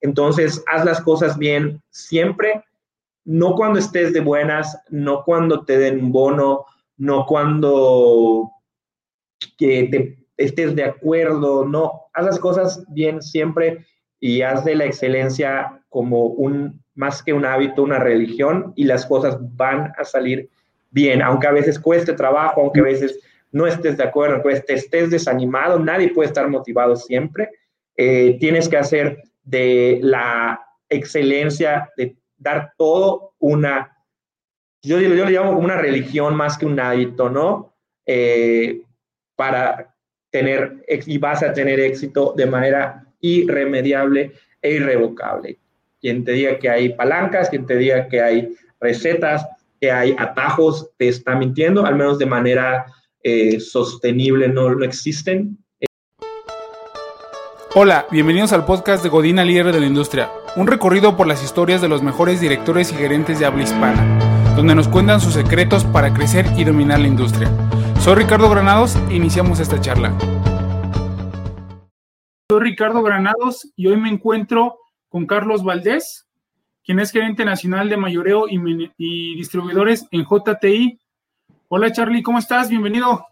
Entonces, haz las cosas bien siempre, no cuando estés de buenas, no cuando te den un bono, no cuando que te estés de acuerdo, no, haz las cosas bien siempre y haz de la excelencia como un, más que un hábito, una religión y las cosas van a salir bien, aunque a veces cueste trabajo, aunque a veces no estés de acuerdo, pues te estés desanimado, nadie puede estar motivado siempre. Eh, tienes que hacer de la excelencia, de dar todo una, yo, yo le llamo una religión más que un hábito, ¿no? Eh, para tener, y vas a tener éxito de manera irremediable e irrevocable. Quien te diga que hay palancas, quien te diga que hay recetas, que hay atajos, te está mintiendo, al menos de manera eh, sostenible no, no existen. Hola, bienvenidos al podcast de Godina Líder de la Industria, un recorrido por las historias de los mejores directores y gerentes de habla hispana, donde nos cuentan sus secretos para crecer y dominar la industria. Soy Ricardo Granados e iniciamos esta charla. Soy Ricardo Granados y hoy me encuentro con Carlos Valdés, quien es gerente nacional de mayoreo y, y distribuidores en JTI Hola Charlie, ¿cómo estás? Bienvenido.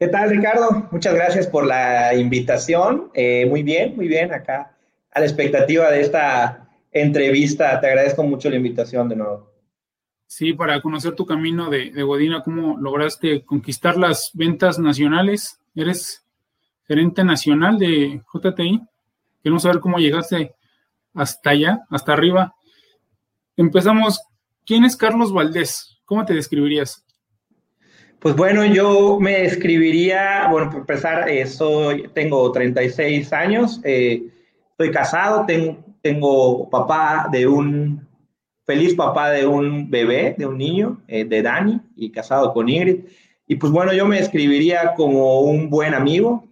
¿Qué tal Ricardo? Muchas gracias por la invitación. Eh, muy bien, muy bien, acá a la expectativa de esta entrevista. Te agradezco mucho la invitación de nuevo. Sí, para conocer tu camino de, Godina, cómo lograste conquistar las ventas nacionales. Eres gerente nacional de JTI. Queremos saber cómo llegaste hasta allá, hasta arriba. Empezamos. ¿Quién es Carlos Valdés? ¿Cómo te describirías? Pues bueno, yo me escribiría, bueno, por empezar, eh, soy, tengo 36 años, eh, estoy casado, tengo, tengo papá de un, feliz papá de un bebé, de un niño, eh, de Dani, y casado con Ingrid. Y pues bueno, yo me escribiría como un buen amigo,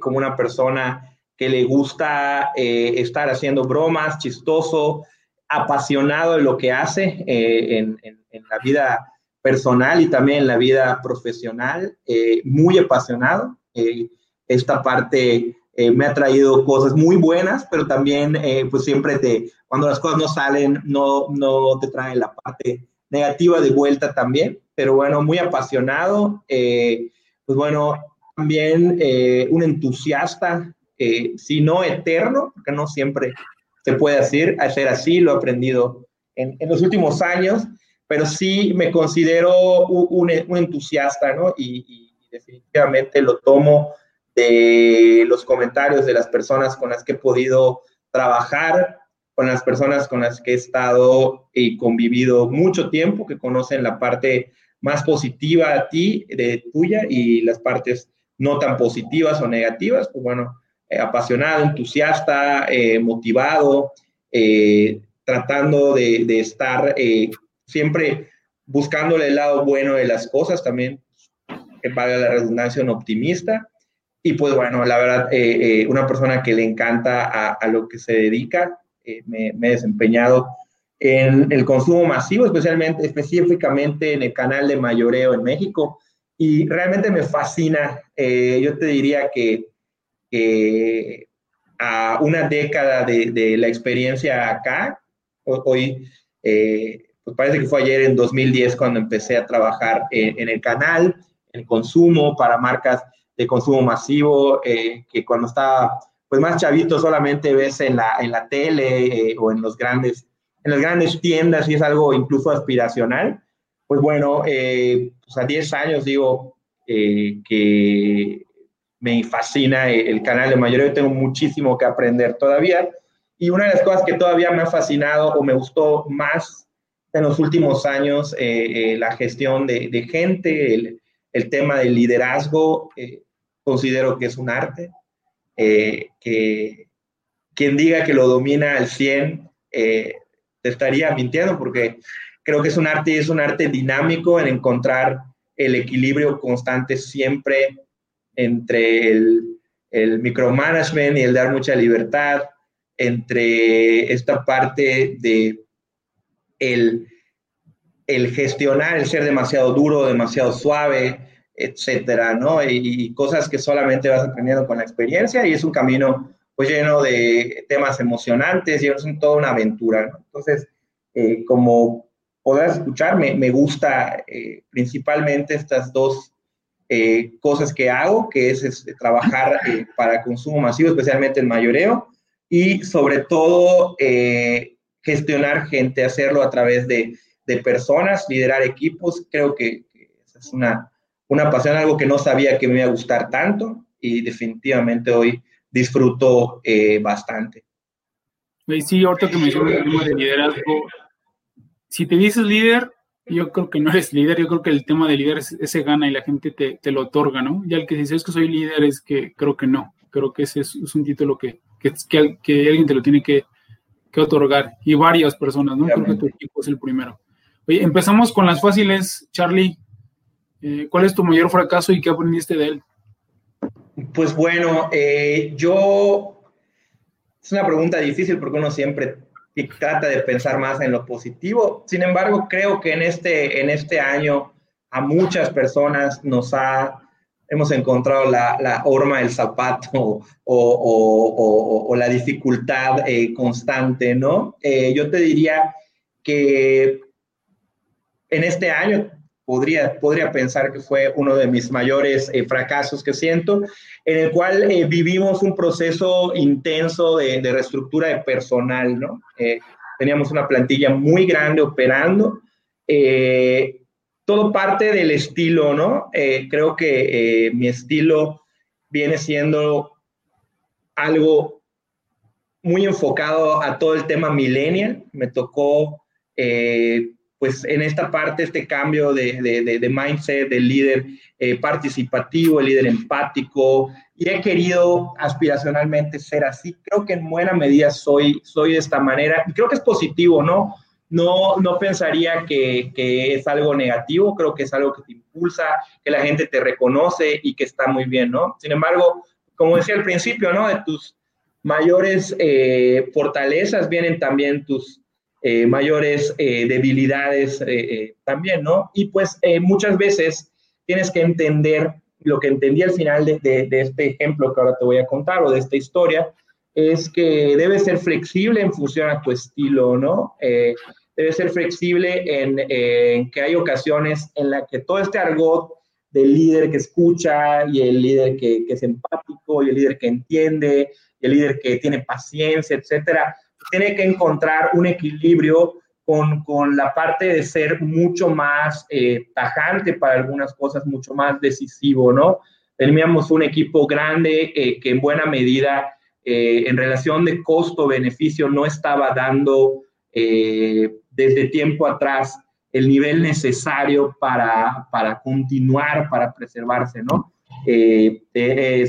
como una persona que le gusta estar haciendo bromas, chistoso, apasionado de lo que hace en, en, en la vida personal y también en la vida profesional, eh, muy apasionado. Eh, esta parte eh, me ha traído cosas muy buenas, pero también pues siempre te, cuando las cosas no salen, no, no te trae la parte negativa de vuelta también, pero bueno, muy apasionado, pues bueno, también un entusiasta, si no eterno, porque no siempre se puede hacer, hacer así, lo he aprendido en, en los últimos años, pero sí me considero un, entusiasta, ¿no? Y, definitivamente lo tomo de los comentarios de las personas con las que he podido trabajar, con las personas con las que he estado y convivido mucho tiempo, que conocen la parte más positiva a ti, de tuya, y las partes no tan positivas o negativas, pues bueno, eh, apasionado, entusiasta, eh, motivado, eh, tratando de, de estar siempre buscándole el lado bueno de las cosas, también que valga la redundancia, un optimista. Y pues bueno, la verdad, eh, eh, una persona que le encanta a, lo que se dedica, eh, me, he desempeñado en el consumo masivo, especialmente, específicamente en el canal de mayoreo en México. Y realmente me fascina. yo te diría que, a una década de, la experiencia acá, hoy pues parece que fue ayer en 2010 cuando empecé a trabajar en, el canal, en consumo para marcas de consumo masivo, eh, que cuando estaba pues más chavito solamente ves en la, en la tele eh, o en los grandes en las grandes tiendas y es algo incluso aspiracional. Pues bueno, eh, pues a 10 años digo que me fascina el canal de mayoría, tengo muchísimo que aprender todavía. Y una de las cosas que todavía me ha fascinado o me gustó más en los últimos años eh, eh, la gestión de, gente, el, tema del liderazgo, eh, considero que es un arte, que quien diga que lo domina al 100 te estaría mintiendo porque creo que es un arte es un arte dinámico en encontrar el equilibrio constante siempre entre el, el micromanagement y el dar mucha libertad, entre esta parte de el, gestionar, el ser demasiado duro, demasiado suave, etcétera, ¿no? Y, cosas que solamente vas aprendiendo con la experiencia y es un camino pues lleno de temas emocionantes, y es toda una aventura, ¿no? Entonces, eh, como podrás escuchar, me, me gusta eh, principalmente estas dos eh, cosas que hago, que es, trabajar para consumo masivo, especialmente en mayoreo, y sobre todo gestionar gente, hacerlo a través de, de personas, liderar equipos. Creo que, que es una, una pasión, algo que no sabía que me iba a gustar tanto y definitivamente hoy disfruto eh, bastante. Sí, ahorita que mencionas el tema de liderazgo, si te dices líder, yo creo que no eres líder, yo creo que el tema de líder ese gana y la gente te, te, lo otorga, ¿no? Ya el que dice es que soy líder es que creo que no, creo que ese es, un título que, que, que, alguien te lo tiene que, que, otorgar y varias personas, ¿no? Creo que tu equipo es el primero. Oye, empezamos con las fáciles, Charlie. Eh, ¿Cuál es tu mayor fracaso y qué aprendiste de él? Pues bueno, eh, yo, es una pregunta difícil porque uno siempre trata de pensar más en lo positivo. Sin embargo, creo que en este, en este año a muchas personas nos ha, hemos encontrado la, la horma del zapato o, o, o, la dificultad eh, constante, ¿no? Eh, yo te diría que en este año podría, podría pensar que fue uno de mis mayores eh, fracasos que siento, en el cual eh, vivimos un proceso intenso de, de reestructura de personal, ¿no? Eh, teníamos una plantilla muy grande operando, todo parte del estilo, ¿no? creo que mi estilo viene siendo algo muy enfocado a todo el tema millennial, me tocó pues en esta parte, este cambio de, de, de mindset del líder eh, participativo, el líder empático, y he querido aspiracionalmente ser así. Creo que en buena medida soy, soy de esta manera, y creo que es positivo, ¿no? No, no pensaría que, que, es algo negativo, creo que es algo que te impulsa, que la gente te reconoce y que está muy bien, ¿no? Sin embargo, como decía al principio, ¿no? De tus mayores eh, fortalezas vienen también tus, eh, mayores eh, debilidades eh, también, ¿no? Y pues muchas veces tienes que entender lo que entendí al final de, de, este ejemplo que ahora te voy a contar o de esta historia, es que debes ser flexible en función a tu estilo, ¿no? Debes ser flexible en, en, que hay ocasiones en las que todo este argot del líder que escucha y el líder que, que es empático y el líder que entiende y el líder que tiene paciencia, etcétera, tiene que encontrar un equilibrio con, con la parte de ser mucho más eh, tajante para algunas cosas, mucho más decisivo, ¿no? Teníamos un equipo grande eh, que en buena medida, eh, en relación de costo-beneficio, no estaba dando desde tiempo atrás el nivel necesario para, para continuar, para preservarse, ¿no?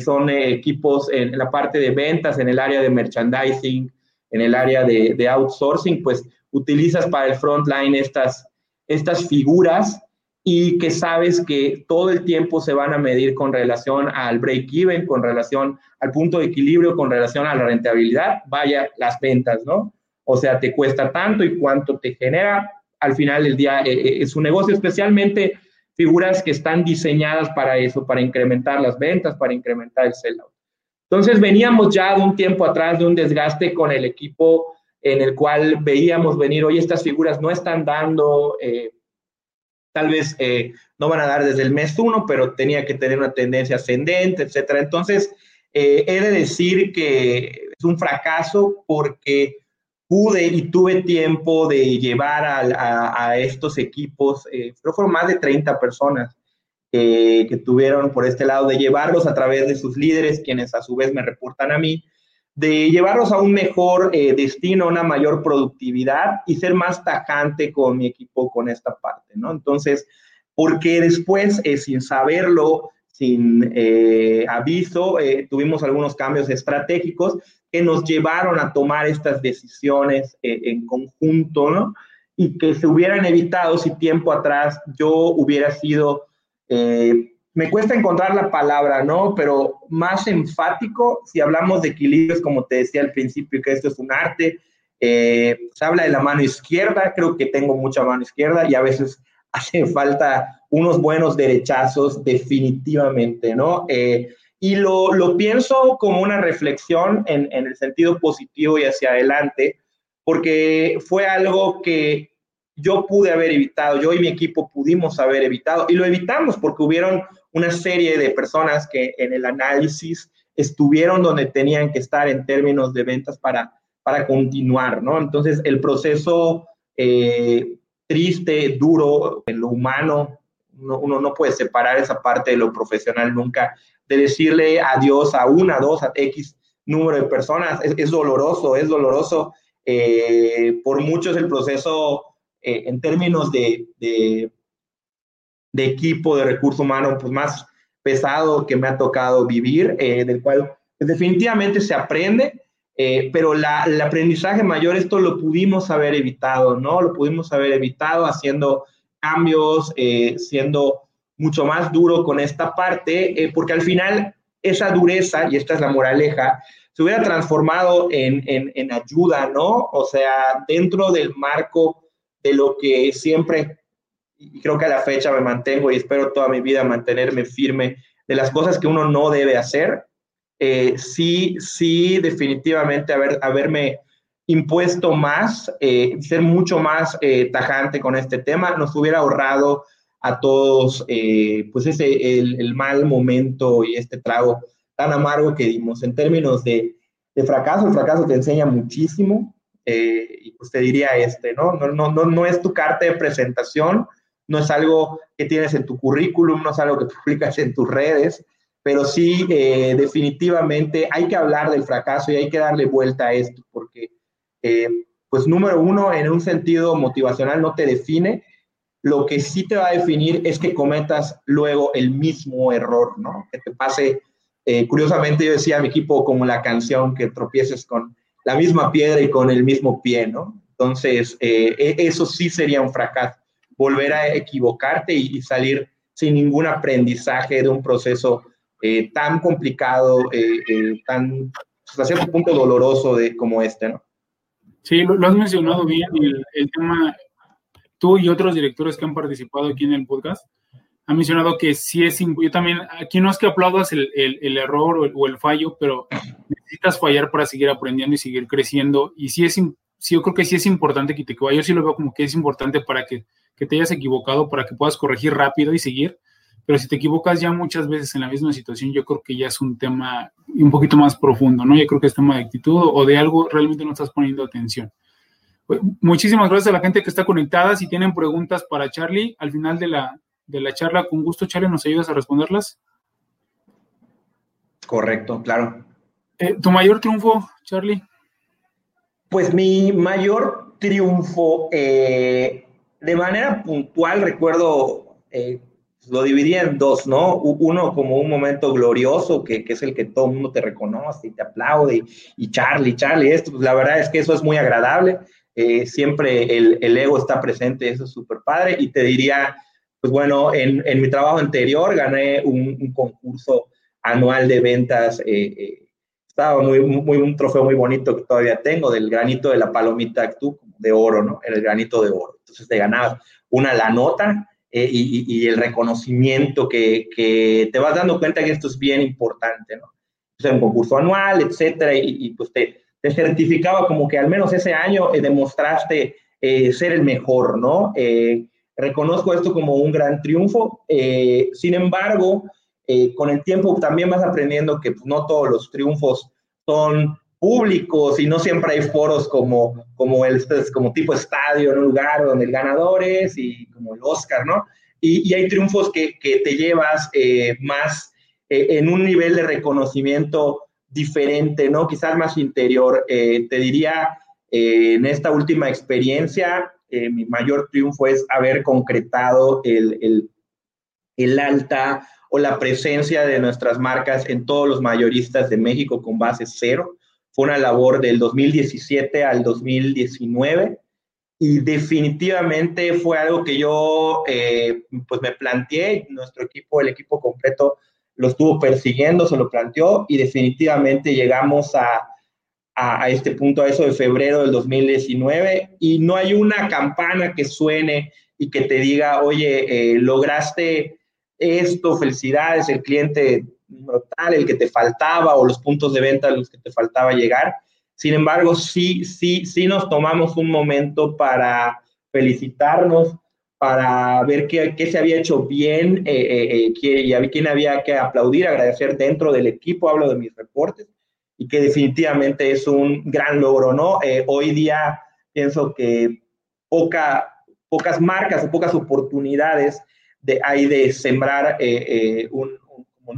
son equipos en la parte de ventas, en el área de merchandising, en el área de, outsourcing, pues utilizas para el frontline estas, estas figuras y que sabes que todo el tiempo se van a medir con relación al break-even, con relación al punto de equilibrio, con relación a la rentabilidad, vaya las ventas, ¿no? O sea, te cuesta tanto y cuánto te genera. Al final del día eh, eh, es un negocio, especialmente figuras que están diseñadas para eso, para incrementar las ventas, para incrementar el sellout. Entonces veníamos ya de un tiempo atrás de un desgaste con el equipo en el cual veíamos venir, hoy estas figuras no están dando, eh, tal vez eh, no van a dar desde el mes uno, pero tenía que tener una tendencia ascendente, etcétera. Entonces, eh, he de decir que es un fracaso porque pude y tuve tiempo de llevar a, estos equipos, creo que fueron más de 30 personas, que tuvieron por este lado, de llevarlos a través de sus líderes, quienes a su vez me reportan a mí, de llevarlos a un mejor eh, destino, una mayor productividad y ser más tajante con mi equipo con esta parte, ¿no? Entonces, porque después, eh, sin saberlo, sin eh, aviso, tuvimos algunos cambios estratégicos que nos llevaron a tomar estas decisiones en conjunto, ¿no? Y que se hubieran evitado si tiempo atrás yo hubiera sido eh, me cuesta encontrar la palabra, ¿no? Pero más enfático, si hablamos de equilibrios, como te decía al principio, que esto es un arte, eh, se habla de la mano izquierda, creo que tengo mucha mano izquierda y a veces hace falta unos buenos derechazos definitivamente, ¿no? Y lo, lo pienso como una reflexión en, en, el sentido positivo y hacia adelante, porque fue algo que yo pude haber evitado, yo y mi equipo pudimos haber evitado, y lo evitamos porque hubieron una serie de personas que en el análisis estuvieron donde tenían que estar en términos de ventas para, para continuar, ¿no? Entonces, el proceso eh, triste, duro, en lo humano, uno no puede separar esa parte de lo profesional nunca, de decirle adiós a una, dos, a X número de personas, es, doloroso, es doloroso. Eh, por muchos el proceso eh, en términos de, de, equipo, de recurso humano, pues más pesado que me ha tocado vivir, eh, del cual pues, definitivamente se aprende, pero la, el aprendizaje mayor, esto lo pudimos haber evitado, ¿no? Lo pudimos haber evitado haciendo cambios, siendo mucho más duro con esta parte, eh, porque al final esa dureza, y esta es la moraleja, se hubiera transformado en, en, ayuda, ¿no? O sea, dentro del marco de lo que siempre, y creo que a la fecha me mantengo y espero toda mi vida mantenerme firme de las cosas que uno no debe hacer, eh, sí, sí, definitivamente haber, haberme impuesto más, eh, ser mucho más tajante con este tema, nos hubiera ahorrado a todos, eh, pues ese, el, mal momento y este trago tan amargo que dimos. En términos de, de fracaso, el fracaso te enseña muchísimo, eh, y pues te diría este, ¿no? No, no, no, no es tu carta de presentación, no es algo que tienes en tu currículum, no es algo que publicas en tus redes, pero sí eh, definitivamente hay que hablar del fracaso y hay que darle vuelta a esto, porque, pues número uno, en un sentido motivacional no te define, lo que sí te va a definir es que cometas luego el mismo error, ¿no? Que te pase, eh, curiosamente yo decía a mi equipo como la canción, que tropieces con la misma piedra y con el mismo pie, ¿no? Entonces, eh, e, eso sí sería un fracaso, volver a equivocarte y, salir sin ningún aprendizaje de un proceso eh, tan complicado, tan, hasta cierto punto doloroso de, como este, ¿no? Sí, lo, has mencionado bien, el, el tema tú y otros directores que han participado aquí en el podcast han mencionado que sí es, yo también, aquí no es que aplaudas el, el, error o el, fallo, pero necesitas fallar para seguir aprendiendo y seguir creciendo. Y sí es, sí, yo creo que sí es importante que te yo sí lo veo como que es importante para que, que te hayas equivocado, para que puedas corregir rápido y seguir. Pero si te equivocas ya muchas veces en la misma situación, yo creo que ya es un tema un poquito más profundo, ¿no? Yo creo que es tema de actitud o de algo realmente no estás poniendo atención. Muchísimas gracias a la gente que está conectada. Si tienen preguntas para Charlie, al final de la, de la charla, con gusto, Charlie, ¿nos ayudas a responderlas? Correcto, claro. Eh, ¿Tu mayor triunfo, Charlie? Pues mi mayor triunfo, eh, de manera puntual, recuerdo, eh, lo dividía en dos, ¿no? Uno como un momento glorioso, que, que, es el que todo el mundo te reconoce y te aplaude, y Charlie, Charlie, esto, pues la verdad es que eso es muy agradable. Eh, siempre el, el, ego está presente, eso es súper padre. Y te diría, pues bueno, en, en mi trabajo anterior gané un, un concurso anual de ventas. Eh, eh, estaba muy, muy, un trofeo muy bonito que todavía tengo, del granito de la palomita actú, de oro, ¿no? El granito de oro. Entonces te ganabas una la nota y, y, el reconocimiento que, que, te vas dando cuenta que esto es bien importante, ¿no? Es un concurso anual, etcétera, y, y pues te, te certificaba como que al menos ese año eh, demostraste eh, ser el mejor, ¿no? Eh, reconozco esto como un gran triunfo. sin embargo, con el tiempo también vas aprendiendo que pues, no todos los triunfos son públicos y no siempre hay foros como, como, el, como tipo estadio en un lugar donde el ganador es y como el Oscar, ¿no? Y, y hay triunfos que, que te llevas más en un nivel de reconocimiento diferente, ¿no? Quizás más interior. Eh, te diría, eh, en esta última experiencia, eh, mi mayor triunfo es haber concretado el, el, alta o la presencia de nuestras marcas en todos los mayoristas de México con base cero. Fue una labor del 2017 al 2019 y definitivamente fue algo que yo pues me planteé, nuestro equipo, el equipo completo lo estuvo persiguiendo, se lo planteó y definitivamente llegamos a, a, este punto, a eso de febrero del 2019 y no hay una campana que suene y que te diga, oye, eh, lograste esto, felicidades, el cliente tal, el que te faltaba o los puntos de venta a los que te faltaba llegar. Sin embargo, sí, sí, sí nos tomamos un momento para felicitarnos, para ver qué, se había hecho bien eh, eh, eh y quién había que aplaudir, agradecer dentro del equipo, hablo de mis reportes, y que definitivamente es un gran logro, ¿no? Hoy día pienso que poca, pocas marcas o pocas oportunidades de, hay de sembrar un,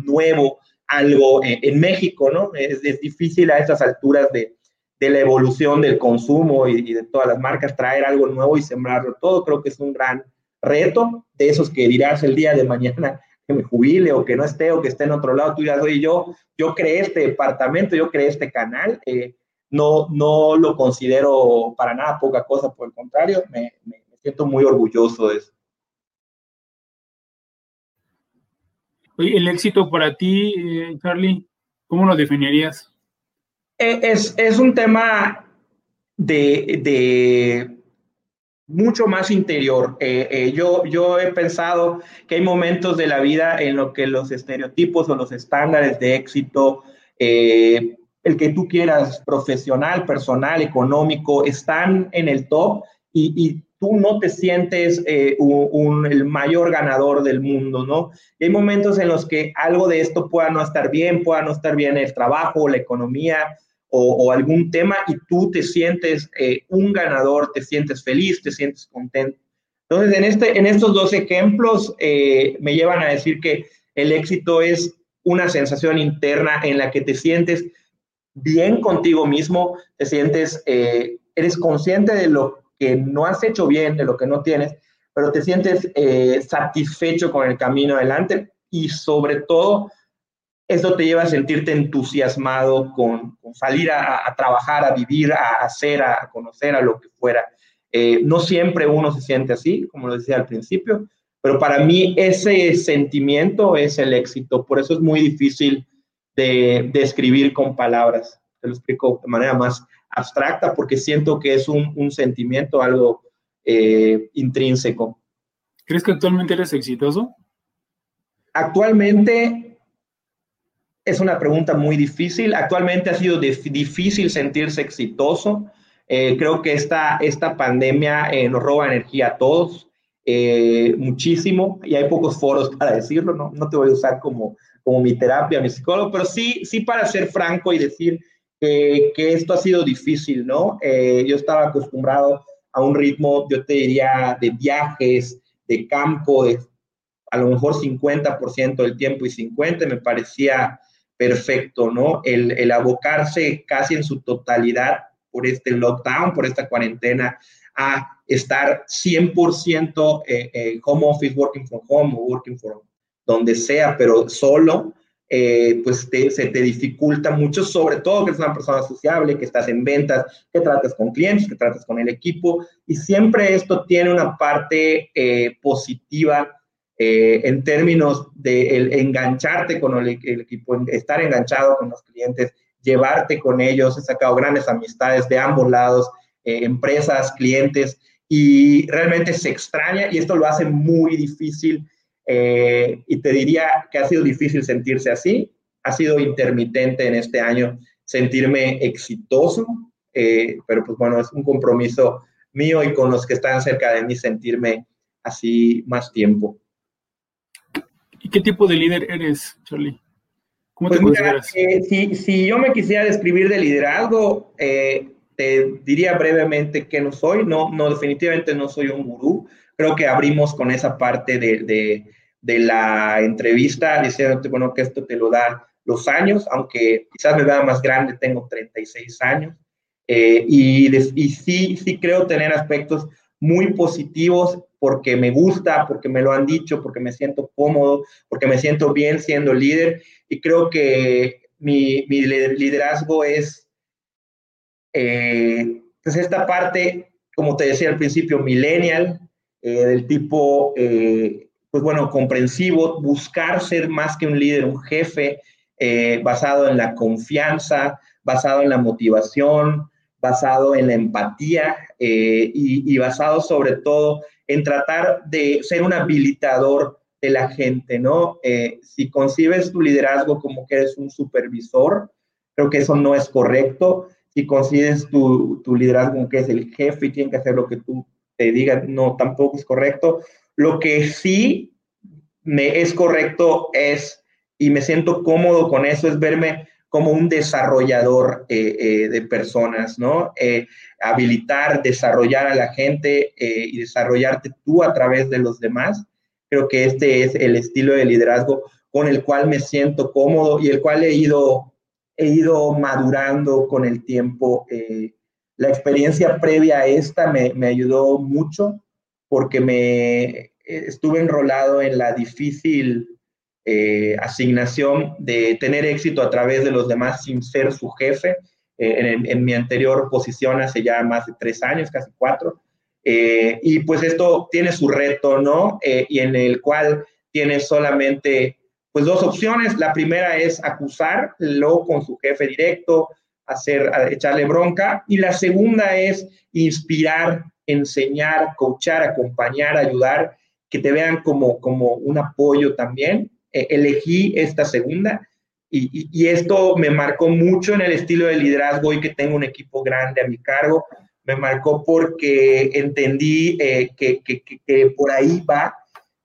nuevo algo en, México, ¿no? Es, difícil a estas alturas de, la evolución del consumo y, de todas las marcas, traer algo nuevo y sembrarlo todo, creo que es un gran reto de esos que dirás el día de mañana que me jubile o que no esté o que esté en otro lado, tú dirás, oye, yo, yo creé este departamento, yo creé este canal, eh, no, no lo considero para nada poca cosa, por el contrario, me, me, siento muy orgulloso de eso. Oye, el éxito para ti, eh, Charlie, ¿cómo lo definirías? Eh, es, es un tema de, de, mucho más interior. Eh, eh, yo, yo he pensado que hay momentos de la vida en los que los estereotipos o los estándares de éxito, el que tú quieras, profesional, personal, económico, están en el top y, y tú no te sientes un, el mayor ganador del mundo, ¿no? hay momentos en los que algo de esto pueda no estar bien, pueda no estar bien el trabajo, la economía, o, algún tema y tú te sientes eh, un ganador, te sientes feliz, te sientes contento. Entonces, en, este, en estos dos ejemplos eh, me llevan a decir que el éxito es una sensación interna en la que te sientes bien contigo mismo, te sientes, eh, eres consciente de lo que no has hecho bien, de lo que no tienes, pero te sientes satisfecho con el camino adelante y sobre todo eso te lleva a sentirte entusiasmado con, salir a, trabajar, a vivir, a hacer, a conocer, a lo que fuera. Eh, no siempre uno se siente así, como lo decía al principio, pero para mí ese sentimiento es el éxito. Por eso es muy difícil de describir con palabras. Te lo explico de manera más abstracta porque siento que es un, sentimiento, algo eh, intrínseco. ¿Crees que actualmente eres exitoso? Actualmente es una pregunta muy difícil. Actualmente ha sido difícil sentirse exitoso. Eh, creo que esta, esta pandemia eh, nos roba energía a todos eh, muchísimo y hay pocos foros para decirlo. No, no te voy a usar como, como mi terapia, mi psicólogo, pero sí, sí para ser franco y decir que esto ha sido difícil, ¿no? yo estaba acostumbrado a un ritmo, yo te diría, de viajes, de campo, de a lo mejor 50% del tiempo y 50% me parecía perfecto, ¿no? El, abocarse casi en su totalidad por este lockdown, por esta cuarentena, a estar 100% eh, eh, home office, working from home working from donde sea, pero solo, eh, pues se te dificulta mucho, sobre todo que eres una persona sociable, que estás en ventas, que tratas con clientes, que tratas con el equipo, y siempre esto tiene una parte positiva eh, en términos de engancharte con el, equipo, estar enganchado con los clientes, llevarte con ellos. He sacado grandes amistades de ambos lados, eh, empresas, clientes, y realmente se extraña y esto lo hace muy difícil. Eh, y te diría que ha sido difícil sentirse así, ha sido intermitente en este año sentirme exitoso, pero pues bueno, es un compromiso mío y con los que están cerca de mí sentirme así más tiempo. ¿Y qué tipo de líder eres, Charlie? ¿Cómo te pues consideras? Eh, si, si, yo me quisiera describir de liderazgo, eh, te diría brevemente que no soy. No, no, definitivamente no soy un gurú. Creo que abrimos con esa parte de, de, de la entrevista diciéndote, bueno, que esto te lo da los años, aunque quizás me vea más grande, tengo 36 años. Eh, y, y sí, sí creo tener aspectos muy positivos porque me gusta, porque me lo han dicho, porque me siento cómodo, porque me siento bien siendo líder. Y creo que mi, liderazgo es, eh, pues esta parte, como te decía al principio, millennial, eh, del tipo, eh, pues bueno, comprensivo, buscar ser más que un líder, un jefe, basado en la confianza, basado en la motivación, basado en la empatía y, y basado sobre todo en tratar de ser un habilitador de la gente, ¿no? Eh, si concibes tu liderazgo como que eres un supervisor, creo que eso no es correcto. Si concibes tu, tu liderazgo como que es el jefe y tiene que hacer lo que tú te digas, no, tampoco es correcto. Lo que sí me es correcto es, y me siento cómodo con eso, es verme como un desarrollador eh, eh, de personas, ¿no? Habilitar, desarrollar a la gente y desarrollarte tú a través de los demás. Creo que este es el estilo de liderazgo con el cual me siento cómodo y el cual he ido, he ido madurando con el tiempo. la experiencia previa a esta me, me ayudó mucho porque me estuve enrolado en la difícil eh, asignación de tener éxito a través de los demás sin ser su jefe. Eh, en, mi anterior posición hace ya más de tres años, casi cuatro. Eh, y pues esto tiene su reto, ¿no? y en el cual tiene solamente pues dos opciones. La primera es acusarlo con su jefe directo, hacer, echarle bronca. Y la segunda es inspirar, enseñar, coachar, acompañar, ayudar, que te vean como, como un apoyo también eh, elegí esta segunda y, esto me marcó mucho en el estilo de liderazgo y que tengo un equipo grande a mi cargo. Me marcó porque entendí eh, que, que, por ahí va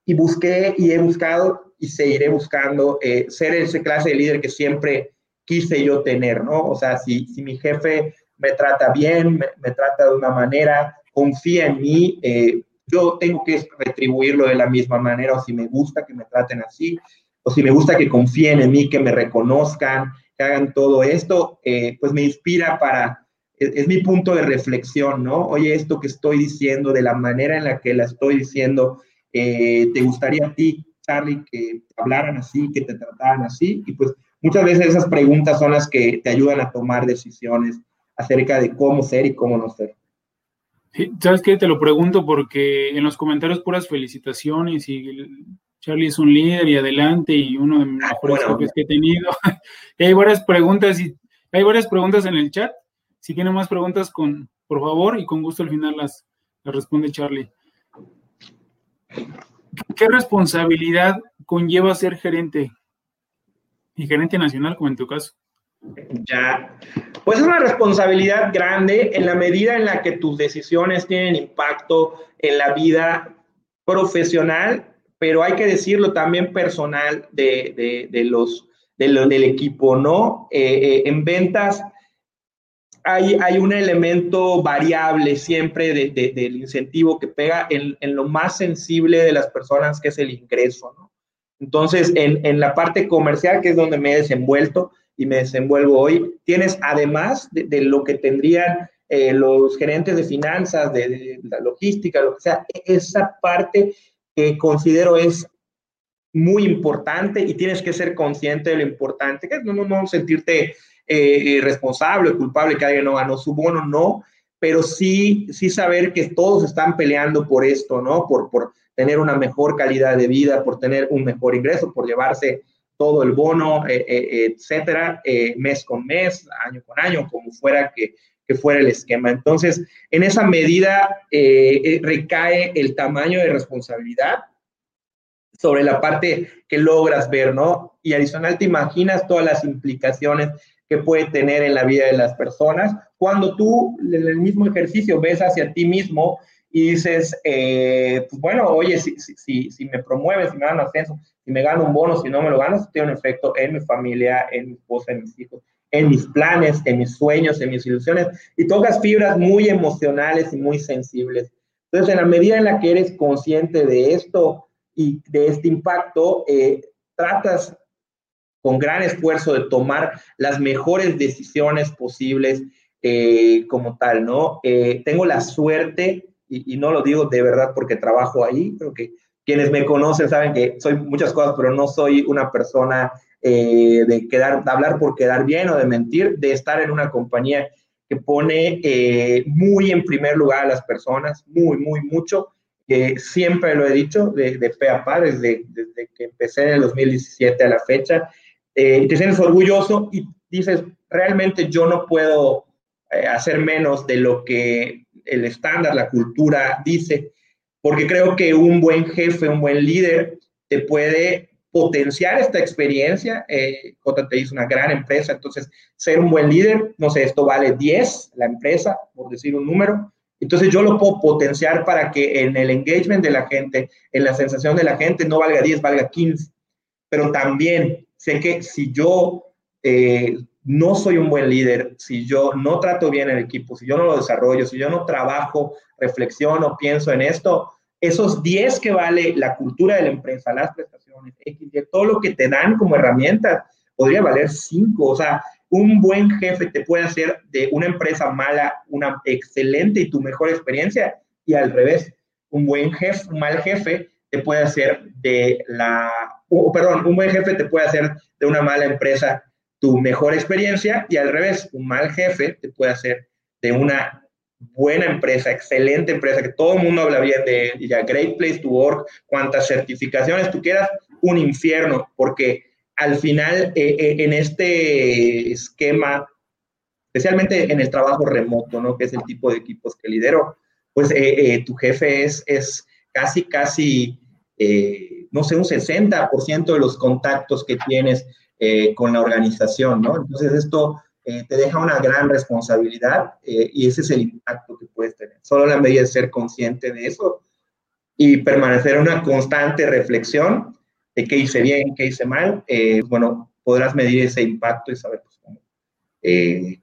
y busqué y he buscado y seguiré buscando eh, ser ese clase de líder que siempre quise yo tener, ¿no? O sea, si, si mi jefe me trata bien, me, trata de una manera, confía en mí, yo tengo que retribuirlo de la misma manera o si me gusta que me traten así o si me gusta que confíen en mí, que me reconozcan, que hagan todo esto, eh, pues me inspira para, es, mi punto de reflexión, ¿no? Oye, esto que estoy diciendo, de la manera en la que la estoy diciendo, eh, ¿te gustaría a ti, Charlie, que hablaran así, que te trataran así? Y pues muchas veces esas preguntas son las que te ayudan a tomar decisiones acerca de cómo ser y cómo no ser. ¿Sabes qué? Te lo pregunto porque en los comentarios puras felicitaciones y Charlie es un líder y adelante y uno de los ah, mejores jefes que he tenido. hay varias preguntas y hay varias preguntas en el chat. Si tienen más preguntas, con, por favor, y con gusto al final las, las responde Charlie. ¿Qué responsabilidad conlleva ser gerente? Y gerente nacional, como en tu caso. Ya, pues es una responsabilidad grande en la medida en la que tus decisiones tienen impacto en la vida profesional, pero hay que decirlo también personal de, los, del equipo, ¿no? Eh, eh, en ventas hay, hay, un elemento variable siempre del incentivo que pega en, en, lo más sensible de las personas, que es el ingreso, ¿no? Entonces, en, en la parte comercial, que es donde me he desenvuelto, y me desenvuelvo hoy, tienes además de, lo que tendrían eh, los gerentes de finanzas, de, la logística, lo que sea, esa parte que considero es muy importante y tienes que ser consciente de lo importante, que es no, no, no sentirte eh, responsable culpable que alguien no ganó su bono, no, pero sí, sí saber que todos están peleando por esto, ¿no? Por, por tener una mejor calidad de vida, por tener un mejor ingreso, por llevarse todo el bono, eh, eh, etcétera, eh, mes con mes, año con año, como fuera que, que fuera el esquema. Entonces, en esa medida recae el tamaño de responsabilidad sobre la parte que logras ver, ¿no? Y adicional, te imaginas todas las implicaciones que puede tener en la vida de las personas cuando tú en el mismo ejercicio ves hacia ti mismo y dices, pues bueno, oye, si, si, si, me promueves, si me dan ascenso, si me gano un bono, si no me lo gano, tiene un efecto en mi familia, en mi esposa, en mis hijos, en mis planes, en mis sueños, en mis ilusiones, y tocas fibras muy emocionales y muy sensibles. Entonces, en la medida en la que eres consciente de esto y de este impacto, eh, tratas con gran esfuerzo de tomar las mejores decisiones posibles eh, como tal, ¿no? Eh, tengo la suerte, y, y, no lo digo de verdad porque trabajo ahí, creo que quienes me conocen saben que soy muchas cosas, pero no soy una persona eh, de, quedar, de hablar por quedar bien o de mentir, de estar en una compañía que pone eh, muy en primer lugar a las personas, muy, muy, mucho. siempre lo he dicho, de, de pe a pa, desde, desde, que empecé en el 2017 a la fecha. Eh, te sientes orgulloso y dices, realmente yo no puedo hacer menos de lo que el estándar, la cultura dice porque creo que un buen jefe, un buen líder, te puede potenciar esta experiencia. Eh, JTI es una gran empresa, entonces ser un buen líder, no sé, esto vale 10 la empresa, por decir un número. Entonces yo lo puedo potenciar para que en el engagement de la gente, en la sensación de la gente, no valga 10, valga 15. Pero también sé que si yo eh, no soy un buen líder, si yo no trato bien el equipo, si yo no lo desarrollo, si yo no trabajo, reflexiono, pienso en esto, esos 10 que vale la cultura de la empresa, las prestaciones, todo lo que te dan como herramientas, podría valer 5. O sea, un buen jefe te puede hacer de una empresa mala una excelente y tu mejor experiencia, y al revés, un buen jefe, un mal jefe te puede hacer de la, perdón, un buen jefe te puede hacer de una mala empresa tu mejor experiencia y al revés, un mal jefe te puede hacer de una buena empresa, excelente empresa, que todo el mundo habla bien de ella, Great Place to Work, cuantas certificaciones tú quieras, un infierno, porque al final eh, eh, en este esquema, especialmente en el trabajo remoto, ¿no? Que es el tipo de equipos que lidero, pues eh, tu jefe es, es casi, casi, no sé, un 60% de los contactos que tienes con la organización, ¿no? Entonces esto te deja una gran responsabilidad y ese es el impacto que puedes tener. Solo la medida de ser consciente de eso y permanecer en una constante reflexión de qué hice bien, qué hice mal, eh, bueno, podrás medir ese impacto y saber pues, cómo, eh,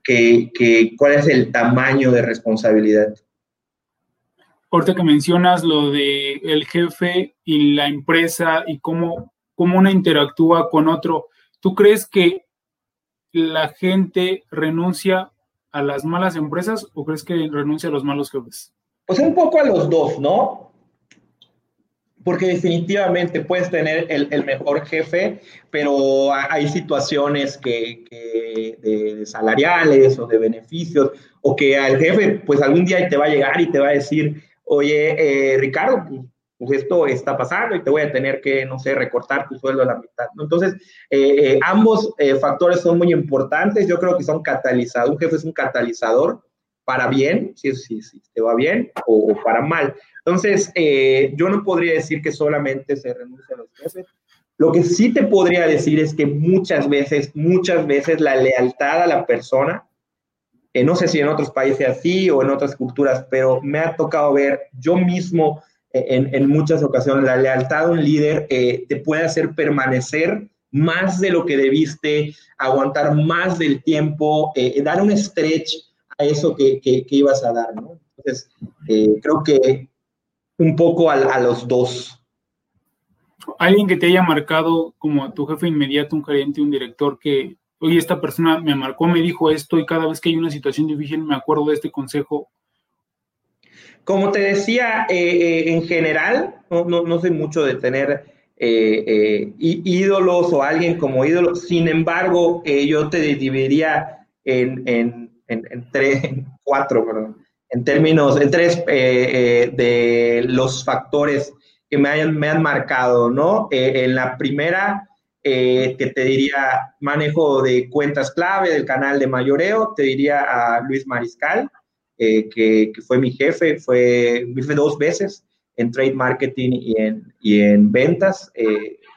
cuál es el tamaño de responsabilidad. Ahorita que mencionas lo de el jefe y la empresa y cómo, cómo una interactúa con otro, ¿tú crees que la gente renuncia a las malas empresas o crees que renuncia a los malos jefes? Pues un poco a los dos, ¿no? porque definitivamente puedes tener el, mejor jefe, pero hay situaciones que, de, salariales o de beneficios, o que al jefe, pues algún día te va a llegar y te va a decir, oye, eh, Ricardo, pues, esto está pasando y te voy a tener que, no sé, recortar tu sueldo a la mitad. Entonces, eh, eh, ambos factores son muy importantes, yo creo que son catalizadores, un jefe es un catalizador para bien, si, si, si te va bien, o para mal. Entonces, eh, yo no podría decir que solamente se renuncia a los jefes. Lo que sí te podría decir es que muchas veces, muchas veces la lealtad a la persona, eh, no sé si en otros países así o en otras culturas, pero me ha tocado ver yo mismo eh, en, muchas ocasiones la lealtad a un líder te puede hacer permanecer más de lo que debiste, aguantar más del tiempo, dar un stretch a eso que, que, ibas a dar. Entonces, creo que un poco a, los dos. Alguien que te haya marcado como tu jefe inmediato, un gerente, un director que, oye, esta persona me marcó, me dijo esto y cada vez que hay una situación difícil me acuerdo de este consejo. Como te decía, eh, eh, en general, no, no, sé mucho de tener eh, ídolos o alguien como ídolo, sin embargo, yo te dividiría en, en, en tres, cuatro, perdón en términos, en tres eh, eh, de los factores que me, hayan, me han marcado, ¿no? Eh, en la primera, que te diría manejo de cuentas clave del canal de mayoreo, te diría a Luis Mariscal, que, que, fue mi jefe, fue, jefe dos veces en trade marketing y en, y en ventas,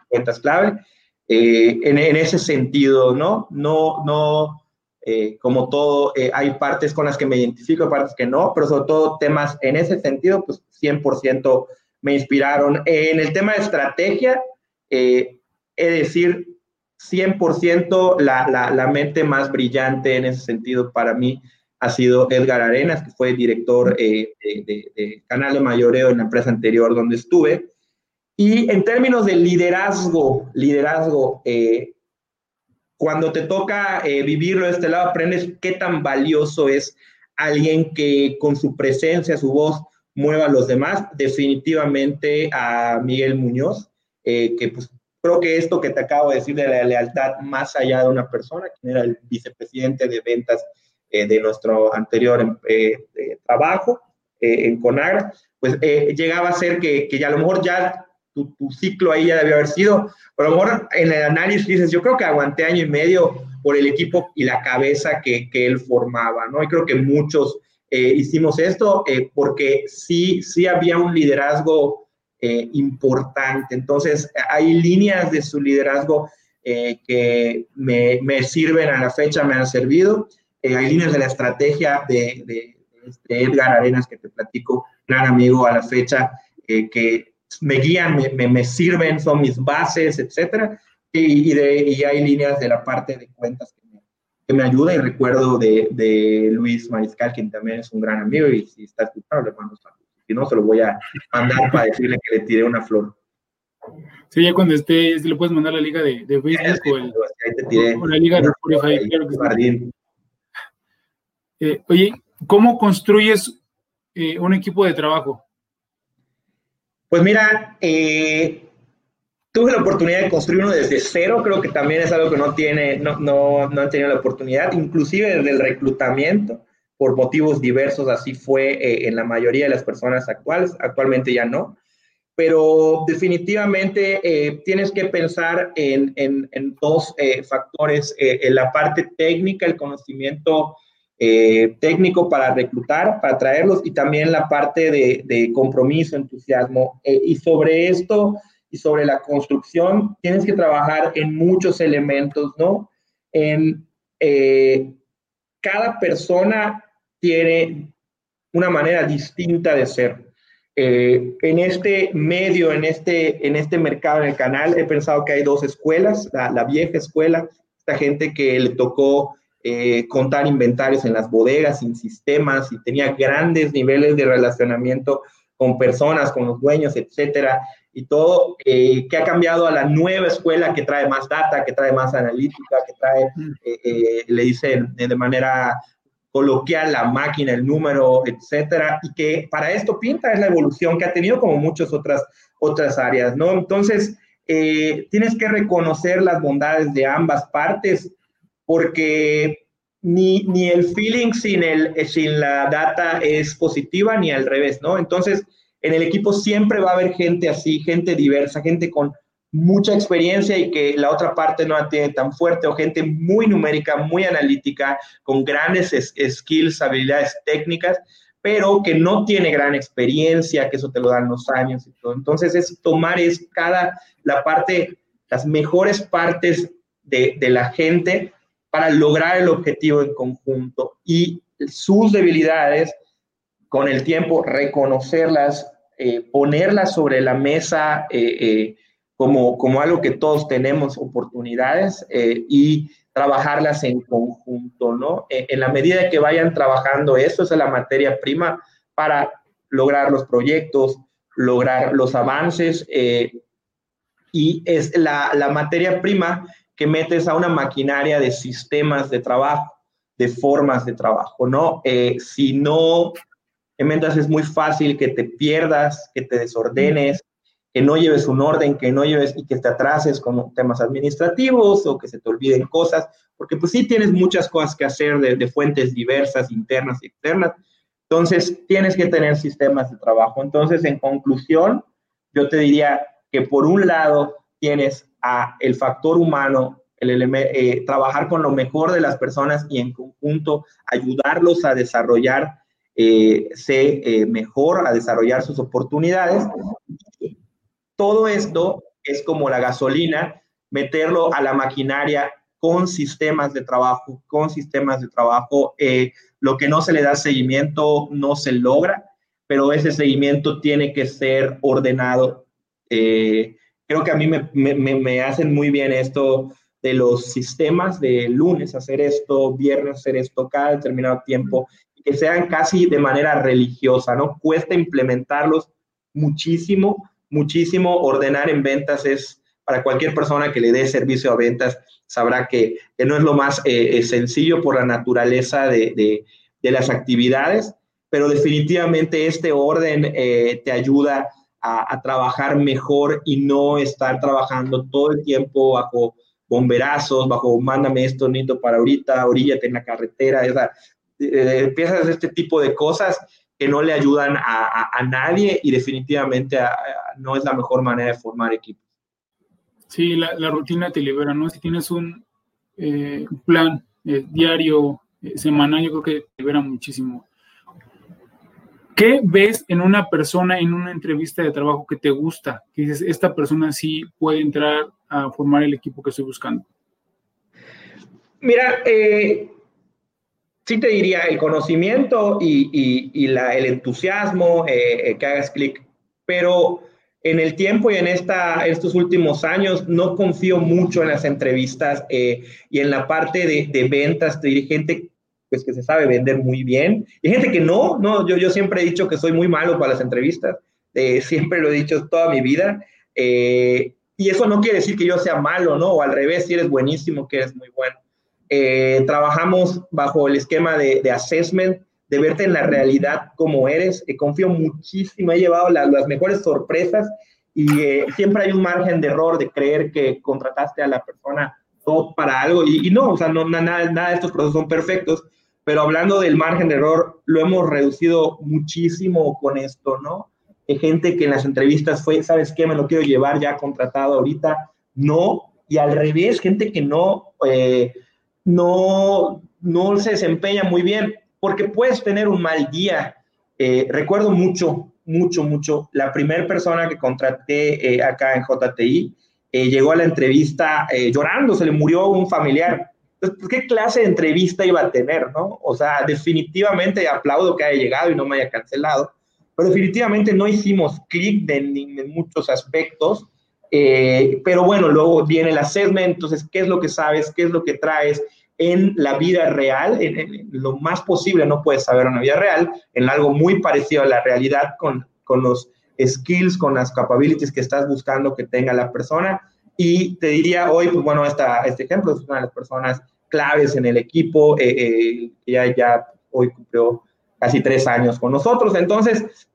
cuentas clave. En, en, ese sentido, ¿no? No, no, eh, como todo, eh, hay partes con las que me identifico, partes que no, pero sobre todo temas en ese sentido, pues 100% me inspiraron. en el tema de estrategia, eh, es decir, 100% la, la, la, mente más brillante en ese sentido para mí ha sido Edgar Arenas, que fue director de, de, Canal de Mayoreo en la empresa anterior donde estuve. Y en términos de liderazgo, liderazgo, eh, cuando te toca eh, vivirlo de este lado, aprendes qué tan valioso es alguien que con su presencia, su voz, mueva a los demás. Definitivamente a Miguel Muñoz, eh, que pues creo que esto que te acabo de decir de la lealtad más allá de una persona, quien era el vicepresidente de ventas eh, de nuestro anterior trabajo en Conagra, pues llegaba a ser que, que ya a lo mejor ya tu, tu, ciclo ahí ya debió haber sido, pero a lo mejor en el análisis dices, yo creo que aguanté año y medio por el equipo y la cabeza que, que él formaba, ¿no? Y creo que muchos eh, hicimos esto eh, porque sí, sí había un liderazgo eh, importante. Entonces, hay líneas de su liderazgo eh, que me, me, sirven a la fecha, me han servido. Hay líneas de la estrategia de, de, este Edgar Arenas que te platico, gran amigo a la fecha, que me guían, me, me, sirven, son mis bases, etcétera. Y, de, y hay líneas de la parte de cuentas que que me ayuda y recuerdo de, de, Luis Mariscal, quien también es un gran amigo y si está escuchando le mando saludos. Si no, se lo voy a mandar para decirle que le tiré una flor. Sí, ya cuando esté, le puedes mandar la liga de, de Facebook o, la liga de Spotify. Claro eh, oye, ¿cómo construyes eh, un equipo de trabajo? Pues mira, eh, tuve la oportunidad de construir uno desde cero, creo que también es algo que no, tiene, no, no, no han tenido la oportunidad, inclusive desde el reclutamiento, por motivos diversos, así fue eh, en la mayoría de las personas actuales, actualmente ya no, pero definitivamente eh, tienes que pensar en, en, en dos eh, factores, en la parte técnica, el conocimiento técnico para reclutar, para traerlos, y también la parte de, compromiso, entusiasmo, y sobre esto y sobre la construcción, tienes que trabajar en muchos elementos, ¿no? En eh, cada persona tiene una manera distinta de ser. Eh, en este medio, en este, en este mercado, en el canal, he pensado que hay dos escuelas, la, vieja escuela, esta gente que le tocó eh, contar inventarios en las bodegas, sin sistemas, y tenía grandes niveles de relacionamiento con personas, con los dueños, etcétera, y todo, eh, que ha cambiado a la nueva escuela que trae más data, que trae más analítica, que trae, eh, eh, le dicen de manera coloquial la máquina, el número, etcétera, y que para esto pinta es la evolución que ha tenido como muchas otras, otras áreas, ¿no? Entonces, tienes que reconocer las bondades de ambas partes, porque ni, ni el feeling sin, el, sin la data es positiva, ni al revés, ¿no? Entonces, en el equipo siempre va a haber gente así, gente diversa, gente con mucha experiencia y que la otra parte no la tiene tan fuerte, o gente muy numérica, muy analítica, con grandes skills, habilidades técnicas, pero que no tiene gran experiencia, que eso te lo dan los años y todo. Entonces es tomar es cada, la parte, las mejores partes de, de la gente para lograr el objetivo en conjunto y sus debilidades con el tiempo reconocerlas, eh, ponerlas sobre la mesa eh, eh, como, como algo que todos tenemos oportunidades y trabajarlas en conjunto, ¿no? en la medida que vayan trabajando eso, es la materia prima para lograr los proyectos, lograr los avances y es la, la materia prima que metes a una maquinaria de sistemas de trabajo, de formas de trabajo, ¿no? si no en ventas es muy fácil que te pierdas, que te desordenes, que no lleves un orden, que no lleves y que te atrases con temas administrativos o que se te olviden cosas, porque pues sí tienes muchas cosas que hacer de, fuentes diversas, internas y externas. Entonces, tienes que tener sistemas de trabajo. Entonces, en conclusión, yo te diría que por un lado tienes a el factor humano, el, eh, trabajar con lo mejor de las personas y en conjunto ayudarlos a desarrollar eh, eh, mejor a desarrollar sus oportunidades. Todo esto es como la gasolina, meterlo a la maquinaria con sistemas de trabajo, con sistemas de trabajo. Eh, lo que no se le da seguimiento no se logra, pero ese seguimiento tiene que ser ordenado. Creo que a mí me, me, me, hacen muy bien esto de los sistemas de lunes hacer esto, viernes hacer esto, cada determinado tiempo que sean casi de manera religiosa, ¿no? Cuesta implementarlos muchísimo, muchísimo. Ordenar en ventas es, para cualquier persona que le dé servicio a ventas, sabrá que, no es lo más eh, sencillo por la naturaleza de, las actividades, pero definitivamente este orden eh, te ayuda a, a, trabajar mejor y no estar trabajando todo el tiempo bajo bomberazos, bajo mándame esto, nito para ahorita, oríllate en la carretera, esa, eh, empiezas a este tipo de cosas que no le ayudan a, nadie y definitivamente no es la mejor manera de formar equipos. Sí, la, rutina te libera, ¿no? Si tienes un eh, plan eh, diario, semanal, yo creo que te libera muchísimo. ¿Qué ves en una persona en una entrevista de trabajo que te gusta? Que dices, esta persona sí puede entrar a formar el equipo que estoy buscando. Mira, eh, sí te diría el conocimiento y, el entusiasmo, eh, eh, que hagas clic, pero en el tiempo y en esta, estos últimos años no confío mucho en las entrevistas y en la parte de, de ventas, te diré gente pues que se sabe vender muy bien. Y gente que no, no, yo, yo siempre he dicho que soy muy malo para las entrevistas, eh, siempre lo he dicho toda mi vida. Eh, y eso no quiere decir que yo sea malo, ¿no? O al revés, si eres buenísimo, que eres muy bueno. Eh, trabajamos bajo el esquema de, de, assessment, de verte en la realidad como eres. confío muchísimo, he llevado las mejores sorpresas y siempre hay un margen de error de creer que contrataste a la persona para algo y, no, o sea, no, nada, nada de estos procesos son perfectos, pero hablando del margen de error, lo hemos reducido muchísimo con esto, ¿no? Hay gente que en las entrevistas fue, ¿sabes qué? Me lo quiero llevar ya contratado ahorita. No, y al revés, gente que no, eh, no, no se desempeña muy bien, porque puedes tener un mal día. Eh, recuerdo mucho, mucho, mucho, la primera persona que contraté eh, acá en JTI, llegó a la entrevista llorando, se le murió un familiar entonces, ¿qué clase de entrevista iba a tener, no? O sea, definitivamente aplaudo que haya llegado y no me haya cancelado, pero definitivamente no hicimos clic en, muchos aspectos. Eh, pero bueno, luego viene el assessment, entonces, ¿qué es lo que sabes? ¿Qué es lo que traes? en la vida real, en, lo más posible, no puedes saber en la vida real, en algo muy parecido a la realidad con, con los skills, con las capabilities que estás buscando que tenga la persona y te diría hoy, pues bueno, esta, este ejemplo es una de las personas claves en el equipo, eh, eh, ya, ya hoy cumplió casi tres años con nosotros. Entonces,